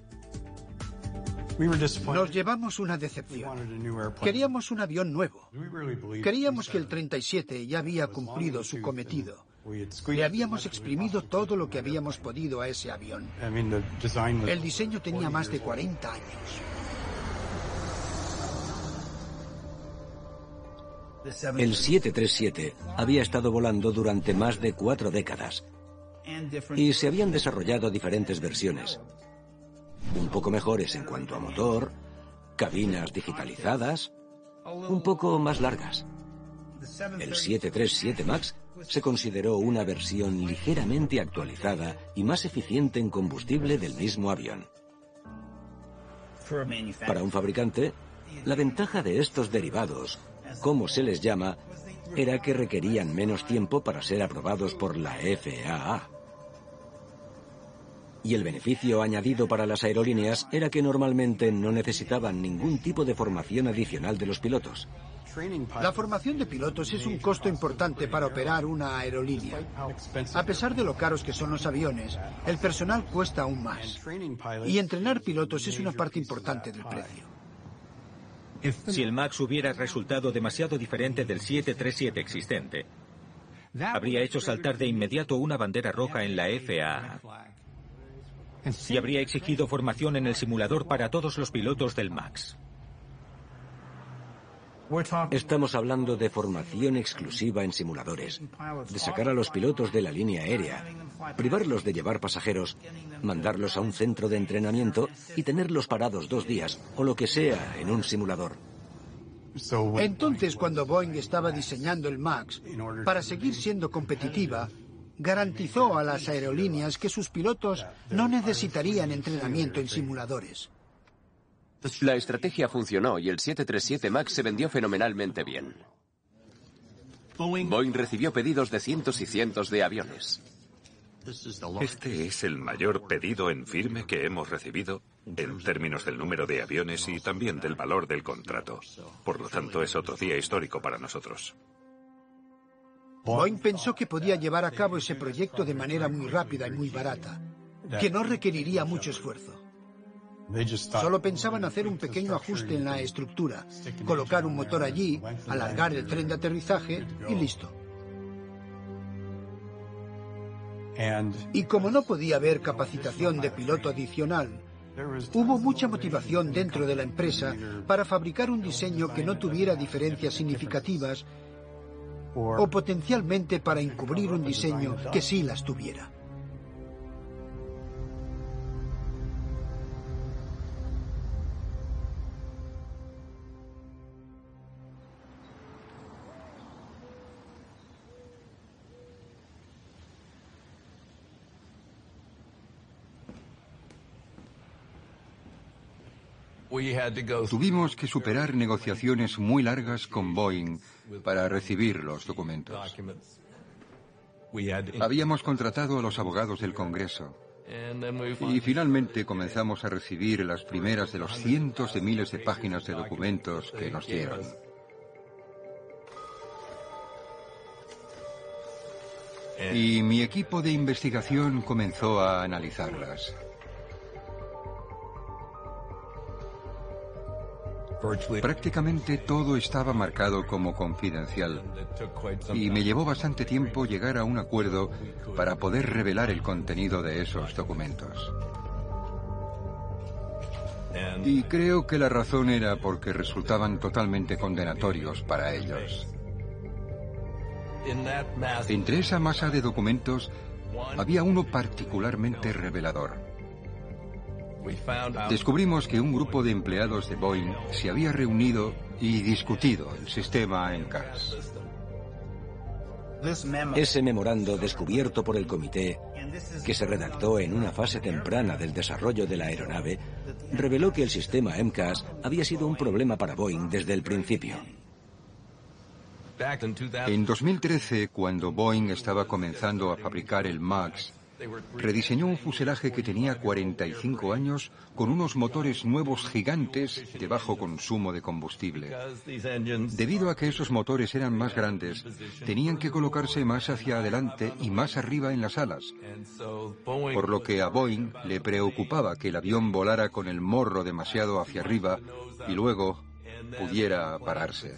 Nos llevamos una decepción. Queríamos un avión nuevo. Creíamos que el 37 ya había cumplido su cometido. Le habíamos exprimido todo lo que habíamos podido a ese avión. El diseño tenía más de 40 años. El 737 había estado volando durante más de cuatro décadas y se habían desarrollado diferentes versiones. Un poco mejores en cuanto a motor, cabinas digitalizadas, un poco más largas. El 737 MAX se consideró una versión ligeramente actualizada y más eficiente en combustible del mismo avión. Para un fabricante, la ventaja de estos derivados como se les llama, era que requerían menos tiempo para ser aprobados por la FAA. Y el beneficio añadido para las aerolíneas era que normalmente no necesitaban ningún tipo de formación adicional de los pilotos. La formación de pilotos es un costo importante para operar una aerolínea. A pesar de lo caros que son los aviones, el personal cuesta aún más. Y entrenar pilotos es una parte importante del precio. Si el MAX hubiera resultado demasiado diferente del 737 existente, habría hecho saltar de inmediato una bandera roja en la FAA y habría exigido formación en el simulador para todos los pilotos del MAX. Estamos hablando de formación exclusiva en simuladores, de sacar a los pilotos de la línea aérea, privarlos de llevar pasajeros, mandarlos a un centro de entrenamiento y tenerlos parados dos días o lo que sea en un simulador. Entonces, cuando Boeing estaba diseñando el MAX, para seguir siendo competitiva, garantizó a las aerolíneas que sus pilotos no necesitarían entrenamiento en simuladores. La estrategia funcionó y el 737 MAX se vendió fenomenalmente bien. Boeing recibió pedidos de cientos y cientos de aviones. Este es el mayor pedido en firme que hemos recibido en términos del número de aviones y también del valor del contrato. Por lo tanto, es otro día histórico para nosotros. Boeing pensó que podía llevar a cabo ese proyecto de manera muy rápida y muy barata, que no requeriría mucho esfuerzo. Solo pensaban hacer un pequeño ajuste en la estructura, colocar un motor allí, alargar el tren de aterrizaje y listo. Y como no podía haber capacitación de piloto adicional, hubo mucha motivación dentro de la empresa para fabricar un diseño que no tuviera diferencias significativas o potencialmente para encubrir un diseño que sí las tuviera. Tuvimos que superar negociaciones muy largas con Boeing para recibir los documentos. Habíamos contratado a los abogados del Congreso. Y finalmente comenzamos a recibir las primeras de los cientos de miles de páginas de documentos que nos dieron. Y mi equipo de investigación comenzó a analizarlas. Prácticamente todo estaba marcado como confidencial y me llevó bastante tiempo llegar a un acuerdo para poder revelar el contenido de esos documentos. Y creo que la razón era porque resultaban totalmente condenatorios para ellos. Entre esa masa de documentos había uno particularmente revelador. Descubrimos que un grupo de empleados de Boeing se había reunido y discutido el sistema MCAS. Ese memorando descubierto por el comité, que se redactó en una fase temprana del desarrollo de la aeronave, reveló que el sistema MCAS había sido un problema para Boeing desde el principio. En 2013, cuando Boeing estaba comenzando a fabricar el MAX, rediseñó un fuselaje que tenía 45 años con unos motores nuevos gigantes de bajo consumo de combustible. Debido a que esos motores eran más grandes, tenían que colocarse más hacia adelante y más arriba en las alas, por lo que a Boeing le preocupaba que el avión volara con el morro demasiado hacia arriba y luego pudiera pararse.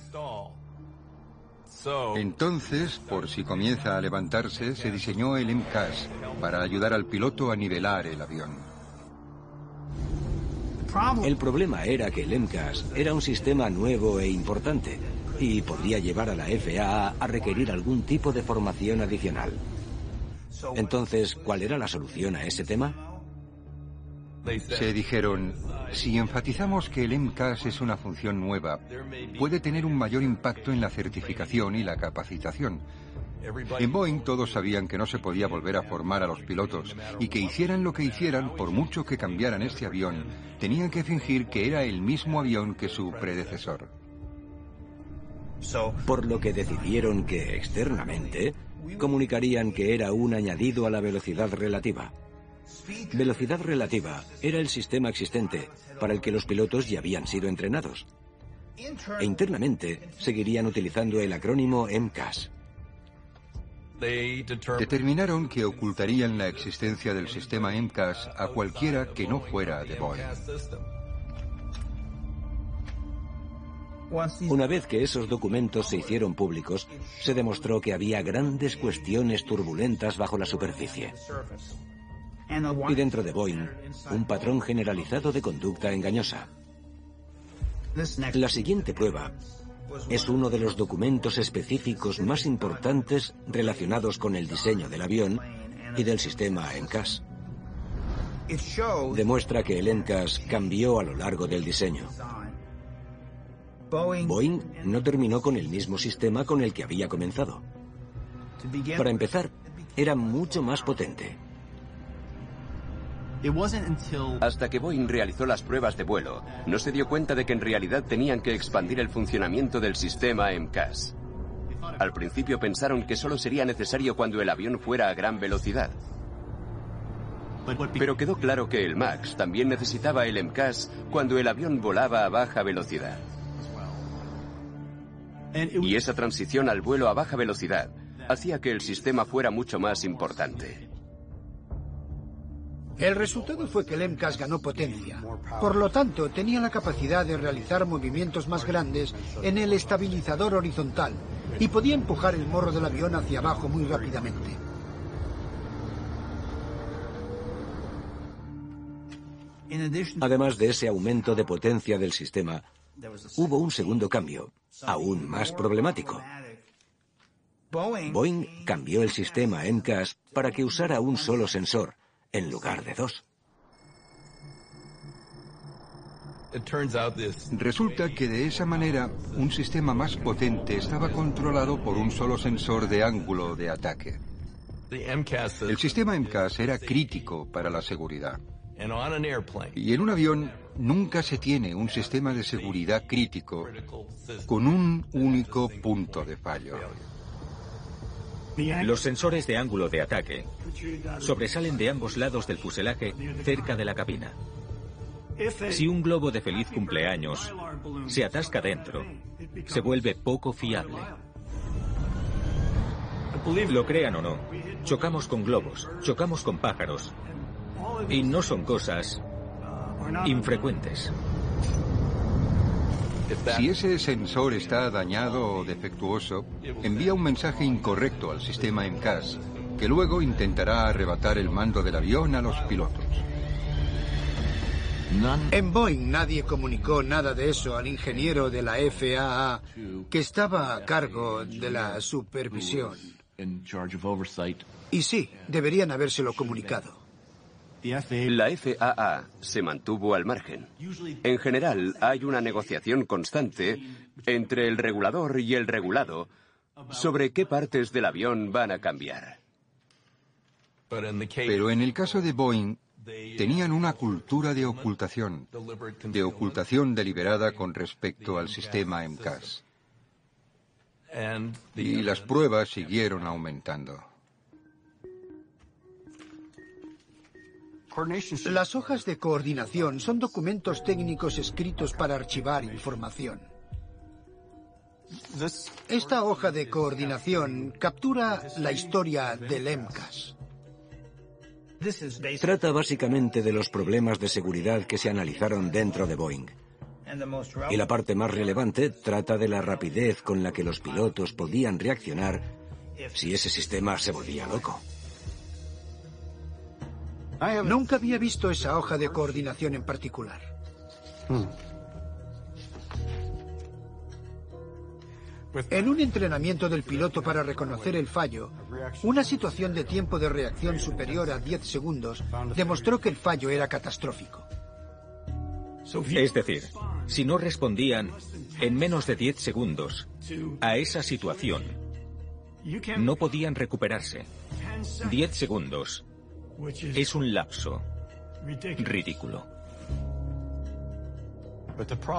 Entonces, por si comienza a levantarse, se diseñó el MCAS para ayudar al piloto a nivelar el avión. El problema era que el MCAS era un sistema nuevo e importante y podría llevar a la FAA a requerir algún tipo de formación adicional. Entonces, ¿cuál era la solución a ese tema? Se dijeron, si enfatizamos que el MCAS es una función nueva, puede tener un mayor impacto en la certificación y la capacitación. En Boeing todos sabían que no se podía volver a formar a los pilotos y que hicieran lo que hicieran, por mucho que cambiaran este avión, tenían que fingir que era el mismo avión que su predecesor. Por lo que decidieron que externamente comunicarían que era un añadido a la velocidad relativa. Velocidad relativa era el sistema existente para el que los pilotos ya habían sido entrenados. E internamente seguirían utilizando el acrónimo MCAS. Determinaron que ocultarían la existencia del sistema MCAS a cualquiera que no fuera de Boeing. Una vez que esos documentos se hicieron públicos, se demostró que había grandes cuestiones turbulentas bajo la superficie y dentro de Boeing un patrón generalizado de conducta engañosa. La siguiente prueba es uno de los documentos específicos más importantes relacionados con el diseño del avión y del sistema MCAS. Demuestra que el MCAS cambió a lo largo del diseño. Boeing no terminó con el mismo sistema con el que había comenzado. Para empezar, era mucho más potente. Hasta que Boeing realizó las pruebas de vuelo, no se dio cuenta de que en realidad tenían que expandir el funcionamiento del sistema MCAS. Al principio pensaron que solo sería necesario cuando el avión fuera a gran velocidad. Pero quedó claro que el MAX también necesitaba el MCAS cuando el avión volaba a baja velocidad. Y esa transición al vuelo a baja velocidad hacía que el sistema fuera mucho más importante. El resultado fue que el MCAS ganó potencia. Por lo tanto, tenía la capacidad de realizar movimientos más grandes en el estabilizador horizontal y podía empujar el morro del avión hacia abajo muy rápidamente. Además de ese aumento de potencia del sistema, hubo un segundo cambio, aún más problemático. Boeing cambió el sistema MCAS para que usara un solo sensor, en lugar de dos. Resulta que de esa manera un sistema más potente estaba controlado por un solo sensor de ángulo de ataque. El sistema MCAS era crítico para la seguridad. Y en un avión nunca se tiene un sistema de seguridad crítico con un único punto de fallo. Los sensores de ángulo de ataque sobresalen de ambos lados del fuselaje cerca de la cabina. Si un globo de feliz cumpleaños se atasca dentro, se vuelve poco fiable. Lo crean o no, chocamos con globos, chocamos con pájaros, y no son cosas infrecuentes. Si ese sensor está dañado o defectuoso, envía un mensaje incorrecto al sistema MCAS, que luego intentará arrebatar el mando del avión a los pilotos. En Boeing nadie comunicó nada de eso al ingeniero de la FAA que estaba a cargo de la supervisión. Y sí, deberían habérselo comunicado. La FAA se mantuvo al margen. En general, hay una negociación constante entre el regulador y el regulado sobre qué partes del avión van a cambiar. Pero en el caso de Boeing, tenían una cultura de ocultación, de ocultación deliberada con respecto al sistema MCAS. Y las pruebas siguieron aumentando. Las hojas de coordinación son documentos técnicos escritos para archivar información. Esta hoja de coordinación captura la historia del EMCAS. Trata básicamente de los problemas de seguridad que se analizaron dentro de Boeing. Y la parte más relevante trata de la rapidez con la que los pilotos podían reaccionar si ese sistema se volvía loco. Nunca había visto esa hoja de coordinación en particular. En un entrenamiento del piloto para reconocer el fallo, una situación de tiempo de reacción superior a 10 segundos demostró que el fallo era catastrófico. Es decir, si no respondían en menos de 10 segundos a esa situación, no podían recuperarse. 10 segundos es un lapso ridículo.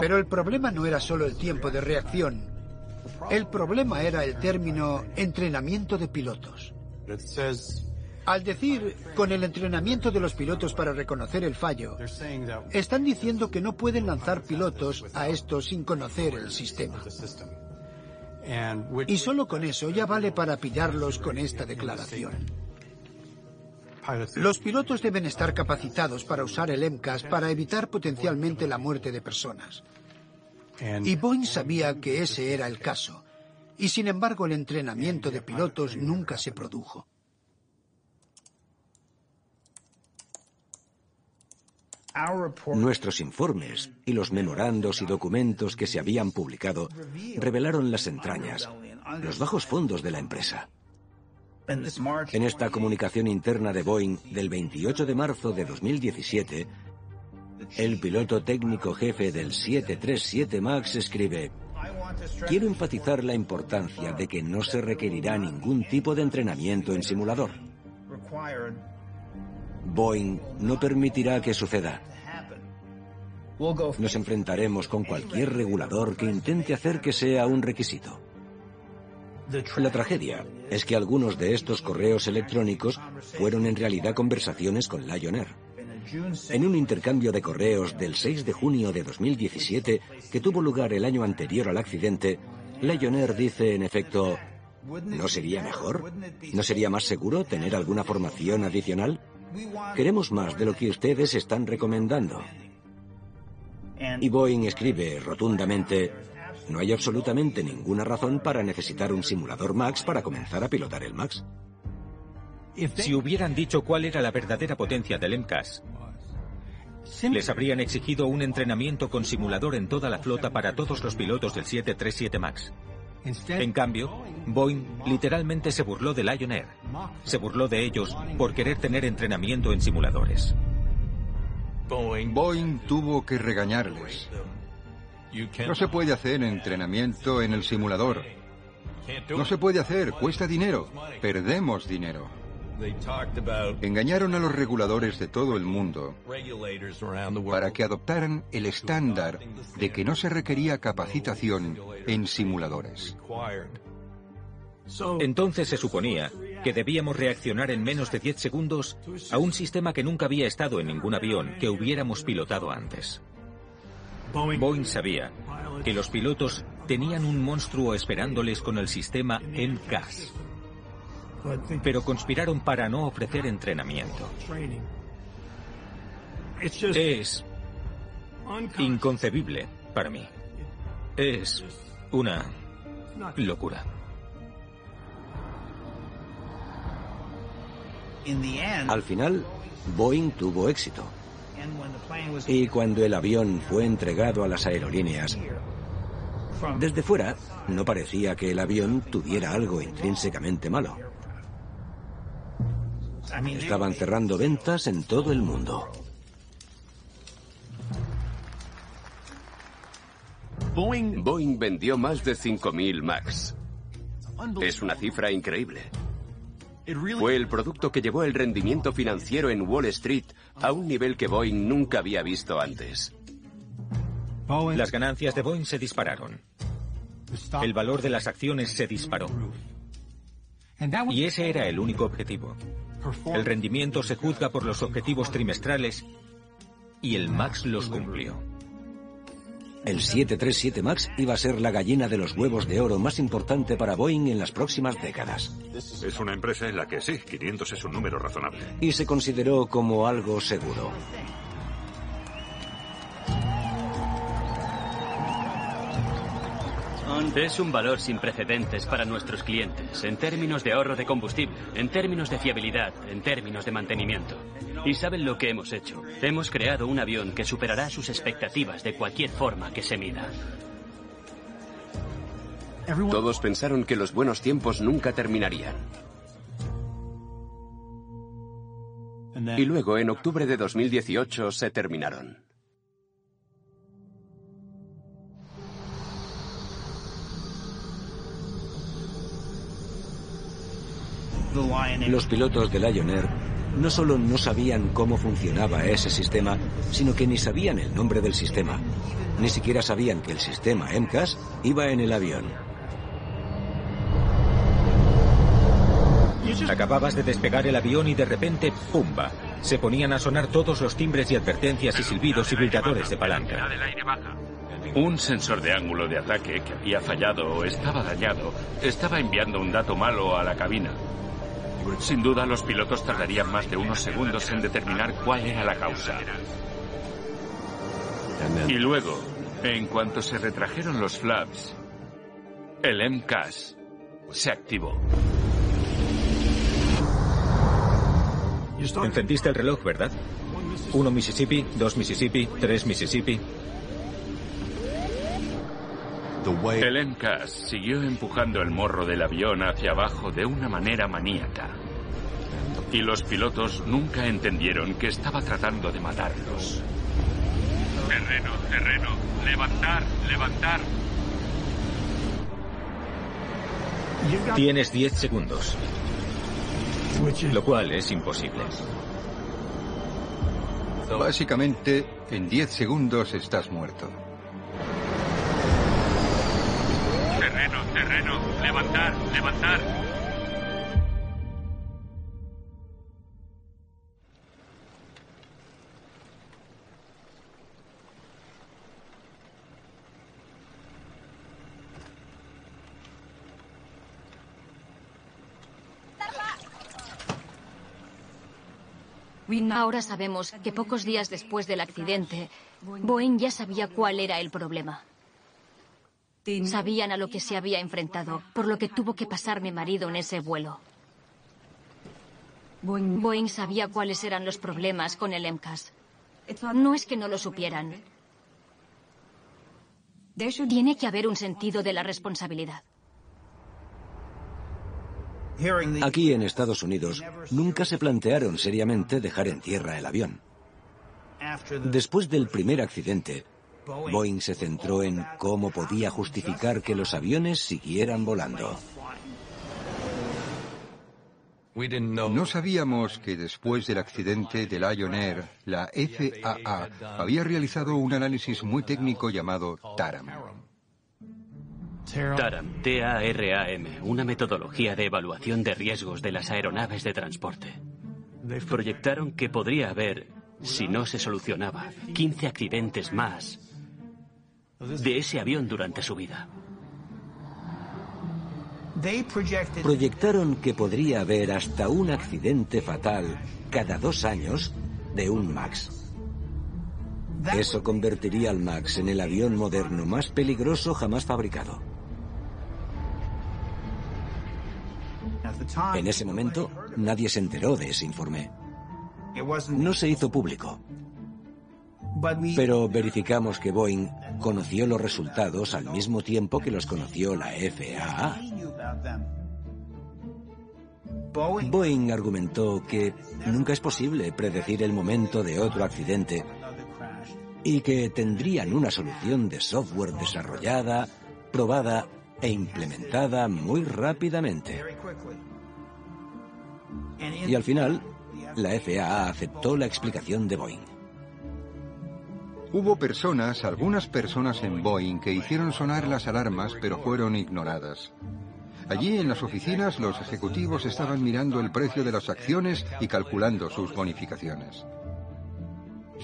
Pero el problema no era solo el tiempo de reacción. El problema era el término entrenamiento de pilotos. Al decir con el entrenamiento de los pilotos para reconocer el fallo, están diciendo que no pueden lanzar pilotos a esto sin conocer el sistema. Y solo con eso ya vale para pillarlos con esta declaración. Los pilotos deben estar capacitados para usar el MCAS para evitar potencialmente la muerte de personas. Y Boeing sabía que ese era el caso. Y sin embargo el entrenamiento de pilotos nunca se produjo. Nuestros informes y los memorandos y documentos que se habían publicado revelaron las entrañas, los bajos fondos de la empresa. En esta comunicación interna de Boeing del 28 de marzo de 2017, el piloto técnico jefe del 737 MAX escribe, Quiero enfatizar la importancia de que no se requerirá ningún tipo de entrenamiento en simulador. Boeing no permitirá que suceda. Nos enfrentaremos con cualquier regulador que intente hacer que sea un requisito. La tragedia es que algunos de estos correos electrónicos fueron en realidad conversaciones con Lion Air. En un intercambio de correos del 6 de junio de 2017 que tuvo lugar el año anterior al accidente, Lion dice en efecto, ¿no sería mejor? ¿No sería más seguro tener alguna formación adicional? Queremos más de lo que ustedes están recomendando. Y Boeing escribe rotundamente, no hay absolutamente ninguna razón para necesitar un simulador MAX para comenzar a pilotar el MAX. Si hubieran dicho cuál era la verdadera potencia del MCAS, les habrían exigido un entrenamiento con simulador en toda la flota para todos los pilotos del 737 MAX. En cambio, Boeing literalmente se burló de Lion Air. Se burló de ellos por querer tener entrenamiento en simuladores. Boeing tuvo que regañarles. No se puede hacer entrenamiento en el simulador. No se puede hacer, cuesta dinero. Perdemos dinero. Engañaron a los reguladores de todo el mundo para que adoptaran el estándar de que no se requería capacitación en simuladores. Entonces se suponía que debíamos reaccionar en menos de 10 segundos a un sistema que nunca había estado en ningún avión que hubiéramos pilotado antes. Boeing sabía que los pilotos tenían un monstruo esperándoles con el sistema MCAS, pero conspiraron para no ofrecer entrenamiento. Es inconcebible para mí. Es una locura. Al final, Boeing tuvo éxito. Y cuando el avión fue entregado a las aerolíneas, desde fuera no parecía que el avión tuviera algo intrínsecamente malo. Estaban cerrando ventas en todo el mundo. Boeing vendió más de 5.000 Max. Es una cifra increíble. Fue el producto que llevó el rendimiento financiero en Wall Street a un nivel que Boeing nunca había visto antes. Las ganancias de Boeing se dispararon. El valor de las acciones se disparó. Y ese era el único objetivo. El rendimiento se juzga por los objetivos trimestrales y el Max los cumplió. El 737 MAX iba a ser la gallina de los huevos de oro más importante para Boeing en las próximas décadas. Es una empresa en la que sí, 500 es un número razonable. Y se consideró como algo seguro. Es un valor sin precedentes para nuestros clientes, en términos de ahorro de combustible, en términos de fiabilidad, en términos de mantenimiento. Y saben lo que hemos hecho. Hemos creado un avión que superará sus expectativas de cualquier forma que se mida. Todos pensaron que los buenos tiempos nunca terminarían. Y luego, en octubre de 2018, se terminaron. Los pilotos de Lion Air no solo no sabían cómo funcionaba ese sistema, sino que ni sabían el nombre del sistema. Ni siquiera sabían que el sistema MCAS iba en el avión. Acababas de despegar el avión y de repente, ¡pumba! Se ponían a sonar todos los timbres y advertencias y silbidos y vibradores de palanca. Un sensor de ángulo de ataque que había fallado o estaba dañado estaba enviando un dato malo a la cabina. Sin duda, los pilotos tardarían más de unos segundos en determinar cuál era la causa. Y luego, en cuanto se retrajeron los flaps, el MCAS se activó. Encendiste el reloj, ¿verdad? Uno Mississippi, dos Mississippi, tres Mississippi. El MCAS siguió empujando el morro del avión hacia abajo de una manera maníaca. Y los pilotos nunca entendieron que estaba tratando de matarlos. Terreno, terreno, levantar, levantar. Tienes 10 segundos. Lo cual es imposible. Básicamente, en 10 segundos estás muerto. Terreno, levantar, levantar. Ahora sabemos que pocos días después del accidente, Boeing ya sabía cuál era el problema. Sabían a lo que se había enfrentado, por lo que tuvo que pasar mi marido en ese vuelo. Boeing sabía cuáles eran los problemas con el MCAS. No es que no lo supieran. Tiene que haber un sentido de la responsabilidad. Aquí en Estados Unidos nunca se plantearon seriamente dejar en tierra el avión. Después del primer accidente, Boeing se centró en cómo podía justificar que los aviones siguieran volando. No sabíamos que después del accidente del Lion Air, la FAA había realizado un análisis muy técnico llamado TARAM. TARAM, T-A-R-A-M, una metodología de evaluación de riesgos de las aeronaves de transporte. Proyectaron que podría haber, si no se solucionaba, 15 accidentes más de ese avión durante su vida. Proyectaron que podría haber hasta un accidente fatal cada dos años de un MAX. Eso convertiría al MAX en el avión moderno más peligroso jamás fabricado. En ese momento, nadie se enteró de ese informe. No se hizo público. Pero verificamos que Boeing conoció los resultados al mismo tiempo que los conoció la FAA. Boeing argumentó que nunca es posible predecir el momento de otro accidente y que tendrían una solución de software desarrollada, probada e implementada muy rápidamente. Y al final, la FAA aceptó la explicación de Boeing. Hubo personas, algunas personas en Boeing, que hicieron sonar las alarmas, pero fueron ignoradas. Allí en las oficinas los ejecutivos estaban mirando el precio de las acciones y calculando sus bonificaciones.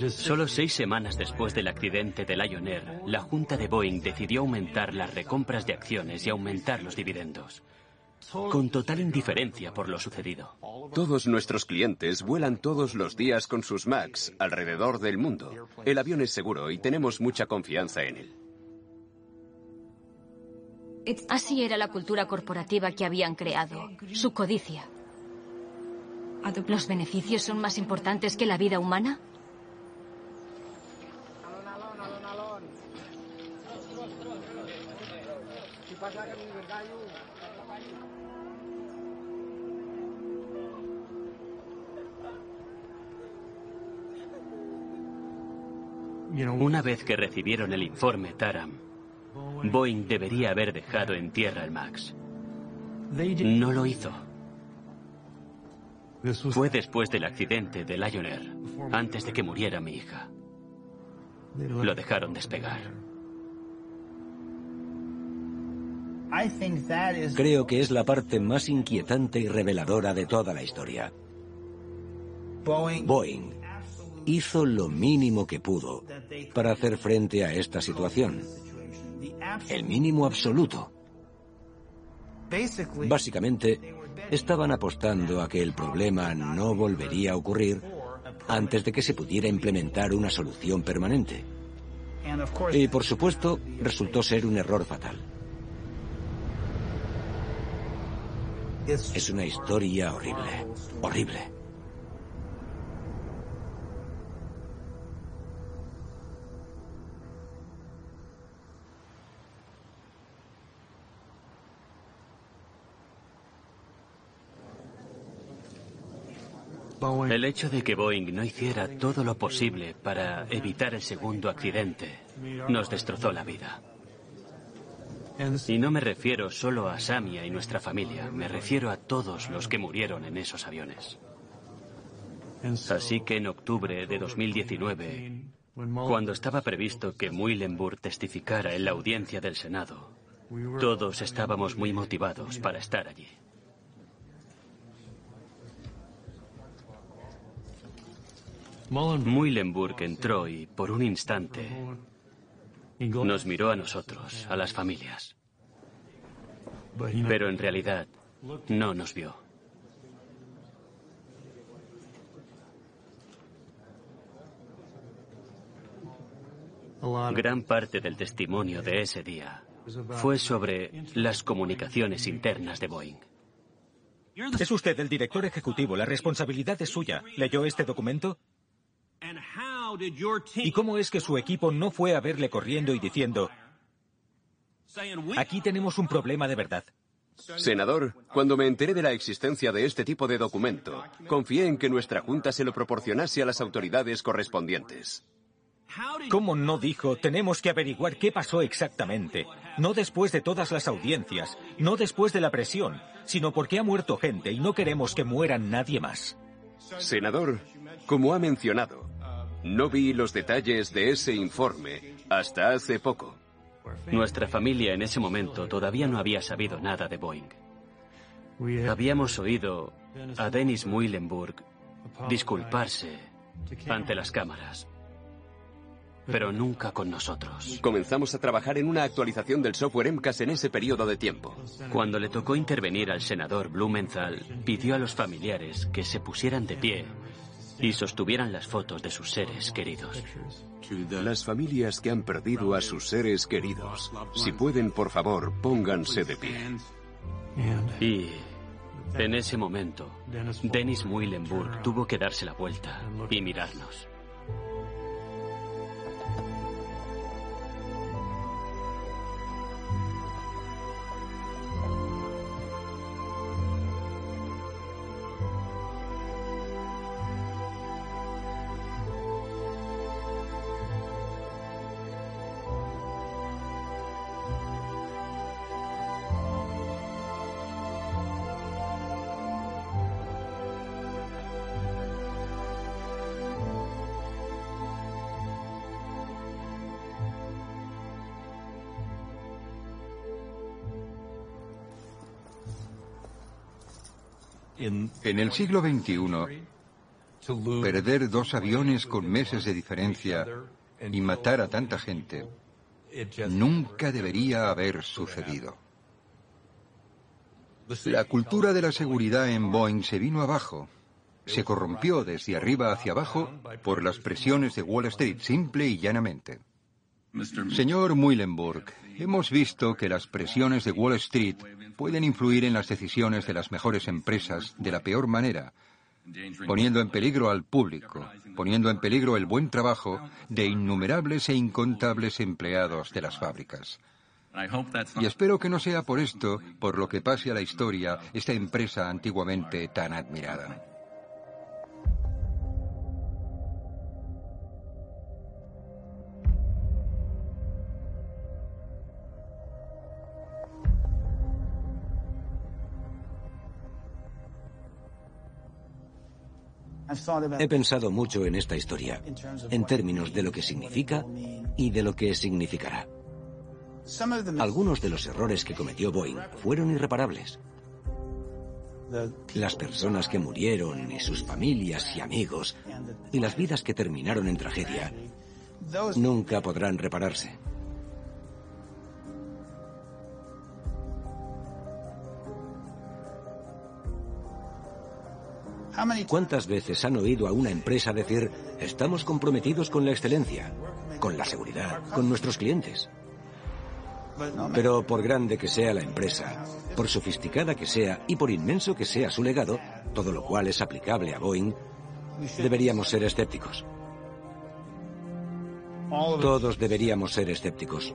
Solo seis semanas después del accidente de Lion Air, la Junta de Boeing decidió aumentar las recompras de acciones y aumentar los dividendos, con total indiferencia por lo sucedido. Todos nuestros clientes vuelan todos los días con sus Macs alrededor del mundo. El avión es seguro y tenemos mucha confianza en él. Así era la cultura corporativa que habían creado, su codicia. ¿Los beneficios son más importantes que la vida humana? Una vez que recibieron el informe Taram, Boeing debería haber dejado en tierra el Max. No lo hizo. Fue después del accidente de Lion Air, antes de que muriera mi hija. Lo dejaron despegar. Creo que es la parte más inquietante y reveladora de toda la historia. Boeing hizo lo mínimo que pudo para hacer frente a esta situación. El mínimo absoluto. Básicamente, estaban apostando a que el problema no volvería a ocurrir antes de que se pudiera implementar una solución permanente. Y por supuesto, resultó ser un error fatal. Es una historia horrible, horrible. El hecho de que Boeing no hiciera todo lo posible para evitar el segundo accidente nos destrozó la vida. Y no me refiero solo a Samia y nuestra familia, me refiero a todos los que murieron en esos aviones. Así que en octubre de 2019, cuando estaba previsto que Muilenburg testificara en la audiencia del Senado, todos estábamos muy motivados para estar allí. Muilenburg entró y, por un instante, nos miró a nosotros, a las familias. Pero en realidad no nos vio. Gran parte del testimonio de ese día fue sobre las comunicaciones internas de Boeing. Es usted el director ejecutivo, la responsabilidad es suya. ¿Leyó este documento? ¿Y cómo es que su equipo no fue a verle corriendo y diciendo, aquí tenemos un problema de verdad? Senador, cuando me enteré de la existencia de este tipo de documento, confié en que nuestra Junta se lo proporcionase a las autoridades correspondientes. ¿Cómo no dijo, tenemos que averiguar qué pasó exactamente? No después de todas las audiencias, no después de la presión, sino porque ha muerto gente y no queremos que muera nadie más. Senador, como ha mencionado, no vi los detalles de ese informe hasta hace poco. Nuestra familia en ese momento todavía no había sabido nada de Boeing. Habíamos oído a Dennis Muilenburg disculparse ante las cámaras, pero nunca con nosotros. Comenzamos a trabajar en una actualización del software MCAS en ese periodo de tiempo. Cuando le tocó intervenir al senador Blumenthal, pidió a los familiares que se pusieran de pie y sostuvieran las fotos de sus seres queridos. Las familias que han perdido a sus seres queridos, si pueden, por favor, pónganse de pie. Y en ese momento, Dennis Muilenburg tuvo que darse la vuelta y mirarnos. En el siglo XXI, perder dos aviones con meses de diferencia y matar a tanta gente nunca debería haber sucedido. La cultura de la seguridad en Boeing se vino abajo. Se corrompió desde arriba hacia abajo por las presiones de Wall Street, simple y llanamente. Señor Muilenburg, hemos visto que las presiones de Wall Street pueden influir en las decisiones de las mejores empresas de la peor manera, poniendo en peligro al público, poniendo en peligro el buen trabajo de innumerables e incontables empleados de las fábricas. Y espero que no sea por esto por lo que pase a la historia esta empresa antiguamente tan admirada. He pensado mucho en esta historia, en términos de lo que significa y de lo que significará. Algunos de los errores que cometió Boeing fueron irreparables. Las personas que murieron y sus familias y amigos y las vidas que terminaron en tragedia nunca podrán repararse. ¿Cuántas veces han oído a una empresa decir, estamos comprometidos con la excelencia, con la seguridad, con nuestros clientes? Pero por grande que sea la empresa, por sofisticada que sea y por inmenso que sea su legado, todo lo cual es aplicable a Boeing, deberíamos ser escépticos. Todos deberíamos ser escépticos.